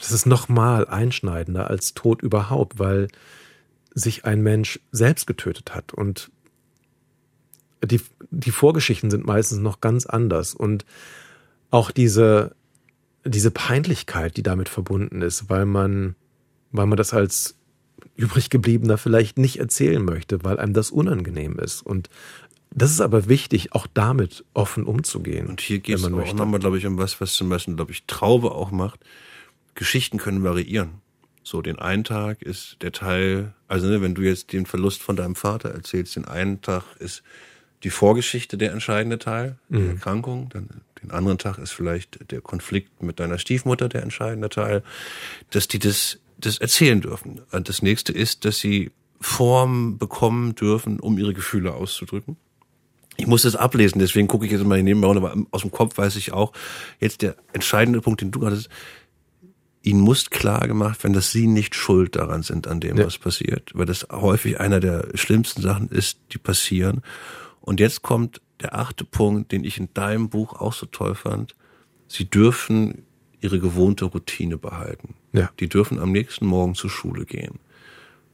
das ist nochmal einschneidender als Tod überhaupt, weil sich ein Mensch selbst getötet hat und die, die Vorgeschichten sind meistens noch ganz anders und auch diese, diese Peinlichkeit, die damit verbunden ist, weil man, weil man das als übrig gebliebener vielleicht nicht erzählen möchte, weil einem das unangenehm ist und das ist aber wichtig, auch damit offen umzugehen. Und hier geht es auch nochmal, glaube ich, um was, was zum Beispiel, glaube ich, Traube auch macht. Geschichten können variieren. So, den einen Tag ist der Teil, also ne, wenn du jetzt den Verlust von deinem Vater erzählst, den einen Tag ist die Vorgeschichte der entscheidende Teil, die mhm. Erkrankung, dann den anderen Tag ist vielleicht der Konflikt mit deiner Stiefmutter der entscheidende Teil, dass die das, das erzählen dürfen. Und das nächste ist, dass sie Form bekommen dürfen, um ihre Gefühle auszudrücken. Ich muss das ablesen, deswegen gucke ich jetzt mal nebenbei, aber aus dem Kopf weiß ich auch, jetzt der entscheidende Punkt, den du hattest, ihnen muss klar gemacht werden, dass sie nicht schuld daran sind, an dem, ja. was passiert. Weil das häufig einer der schlimmsten Sachen ist, die passieren. Und jetzt kommt der achte Punkt, den ich in deinem Buch auch so toll fand. Sie dürfen ihre gewohnte Routine behalten. Ja. Die dürfen am nächsten Morgen zur Schule gehen.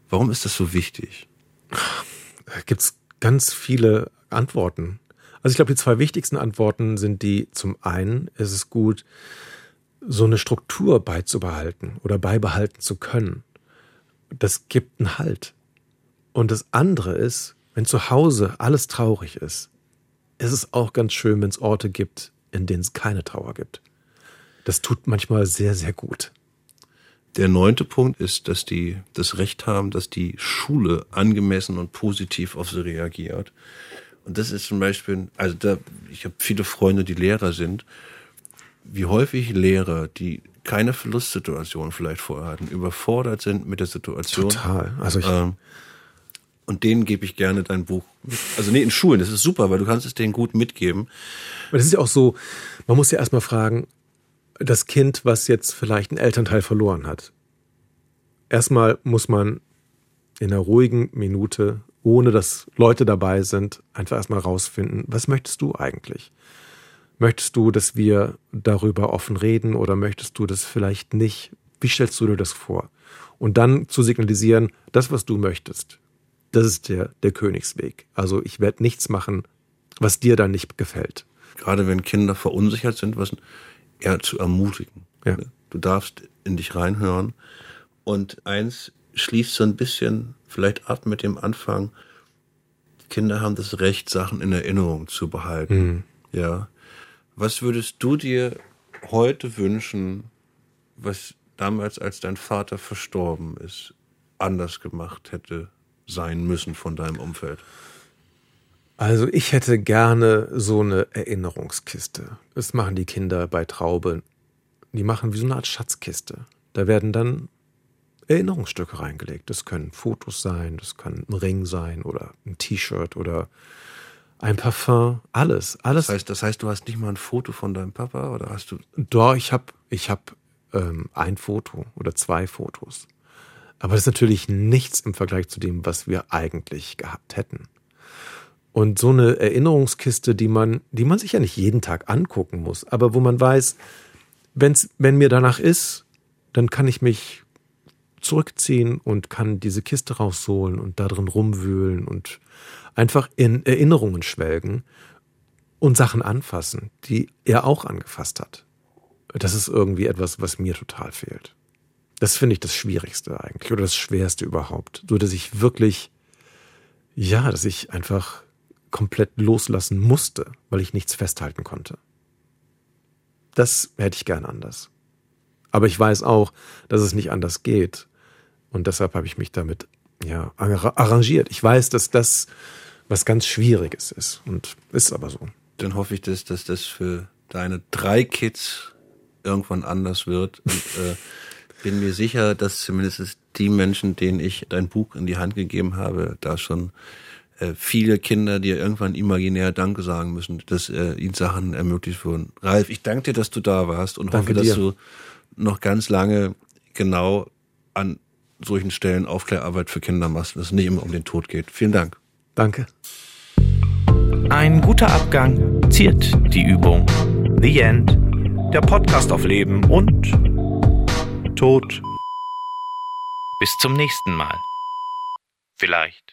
Warum ist das so wichtig? Da gibt's ganz viele Antworten. Also ich glaube, die zwei wichtigsten Antworten sind die, zum einen ist es gut, so eine Struktur beizubehalten oder beibehalten zu können, das gibt einen Halt. Und das andere ist, wenn zu Hause alles traurig ist, ist es auch ganz schön, wenn es Orte gibt, in denen es keine Trauer gibt. Das tut manchmal sehr, sehr gut. Der neunte Punkt ist, dass die das Recht haben, dass die Schule angemessen und positiv auf sie reagiert. Und das ist zum Beispiel, also da, ich habe viele Freunde, die Lehrer sind wie häufig Lehrer, die keine Verlustsituation vielleicht vorher hatten, überfordert sind mit der Situation. Total. Also ich ähm, und denen gebe ich gerne dein Buch. Also nee, in Schulen, das ist super, weil du kannst es denen gut mitgeben. Aber das ist ja auch so, man muss ja erstmal fragen, das Kind, was jetzt vielleicht einen Elternteil verloren hat. Erstmal muss man in einer ruhigen Minute, ohne dass Leute dabei sind, einfach erstmal rausfinden, was möchtest du eigentlich? Möchtest du, dass wir darüber offen reden oder möchtest du das vielleicht nicht? Wie stellst du dir das vor? Und dann zu signalisieren, das, was du möchtest, das ist der, der Königsweg. Also ich werde nichts machen, was dir dann nicht gefällt. Gerade wenn Kinder verunsichert sind, was eher zu ermutigen. Ja. Du darfst in dich reinhören. Und eins schließt so ein bisschen vielleicht ab mit dem Anfang. Kinder haben das Recht, Sachen in Erinnerung zu behalten. Mhm. Ja. Was würdest du dir heute wünschen, was damals, als dein Vater verstorben ist, anders gemacht hätte sein müssen von deinem Umfeld? Also ich hätte gerne so eine Erinnerungskiste. Das machen die Kinder bei Traube. Die machen wie so eine Art Schatzkiste. Da werden dann Erinnerungsstücke reingelegt. Das können Fotos sein, das kann ein Ring sein oder ein T-Shirt oder ein Parfum, alles, alles. Das heißt, das heißt, du hast nicht mal ein Foto von deinem Papa oder hast du? Doch, ich habe, ich habe ähm, ein Foto oder zwei Fotos. Aber das ist natürlich nichts im Vergleich zu dem, was wir eigentlich gehabt hätten. Und so eine Erinnerungskiste, die man, die man sich ja nicht jeden Tag angucken muss, aber wo man weiß, wenn's, wenn mir danach ist, dann kann ich mich zurückziehen und kann diese Kiste rausholen und da drin rumwühlen und einfach in Erinnerungen schwelgen und Sachen anfassen, die er auch angefasst hat. Das ist irgendwie etwas, was mir total fehlt. Das finde ich das Schwierigste eigentlich oder das Schwerste überhaupt. So, dass ich wirklich, ja, dass ich einfach komplett loslassen musste, weil ich nichts festhalten konnte. Das hätte ich gern anders. Aber ich weiß auch, dass es nicht anders geht. Und deshalb habe ich mich damit ja, arrangiert. Ich weiß, dass das was ganz Schwieriges ist. Und ist aber so. Dann hoffe ich, dass, dass das für deine drei Kids irgendwann anders wird. Und äh, bin mir sicher, dass zumindest die Menschen, denen ich dein Buch in die Hand gegeben habe, da schon äh, viele Kinder dir irgendwann imaginär Danke sagen müssen, dass äh, ihnen Sachen ermöglicht wurden. Ralf, ich danke dir, dass du da warst und danke hoffe, dir. dass du noch ganz lange genau an solchen Stellen Aufklärarbeit für Kinder machst, dass es nicht immer um den Tod geht. Vielen Dank. Danke. Ein guter Abgang ziert die Übung. The End. Der Podcast auf Leben und Tod. Bis zum nächsten Mal. Vielleicht.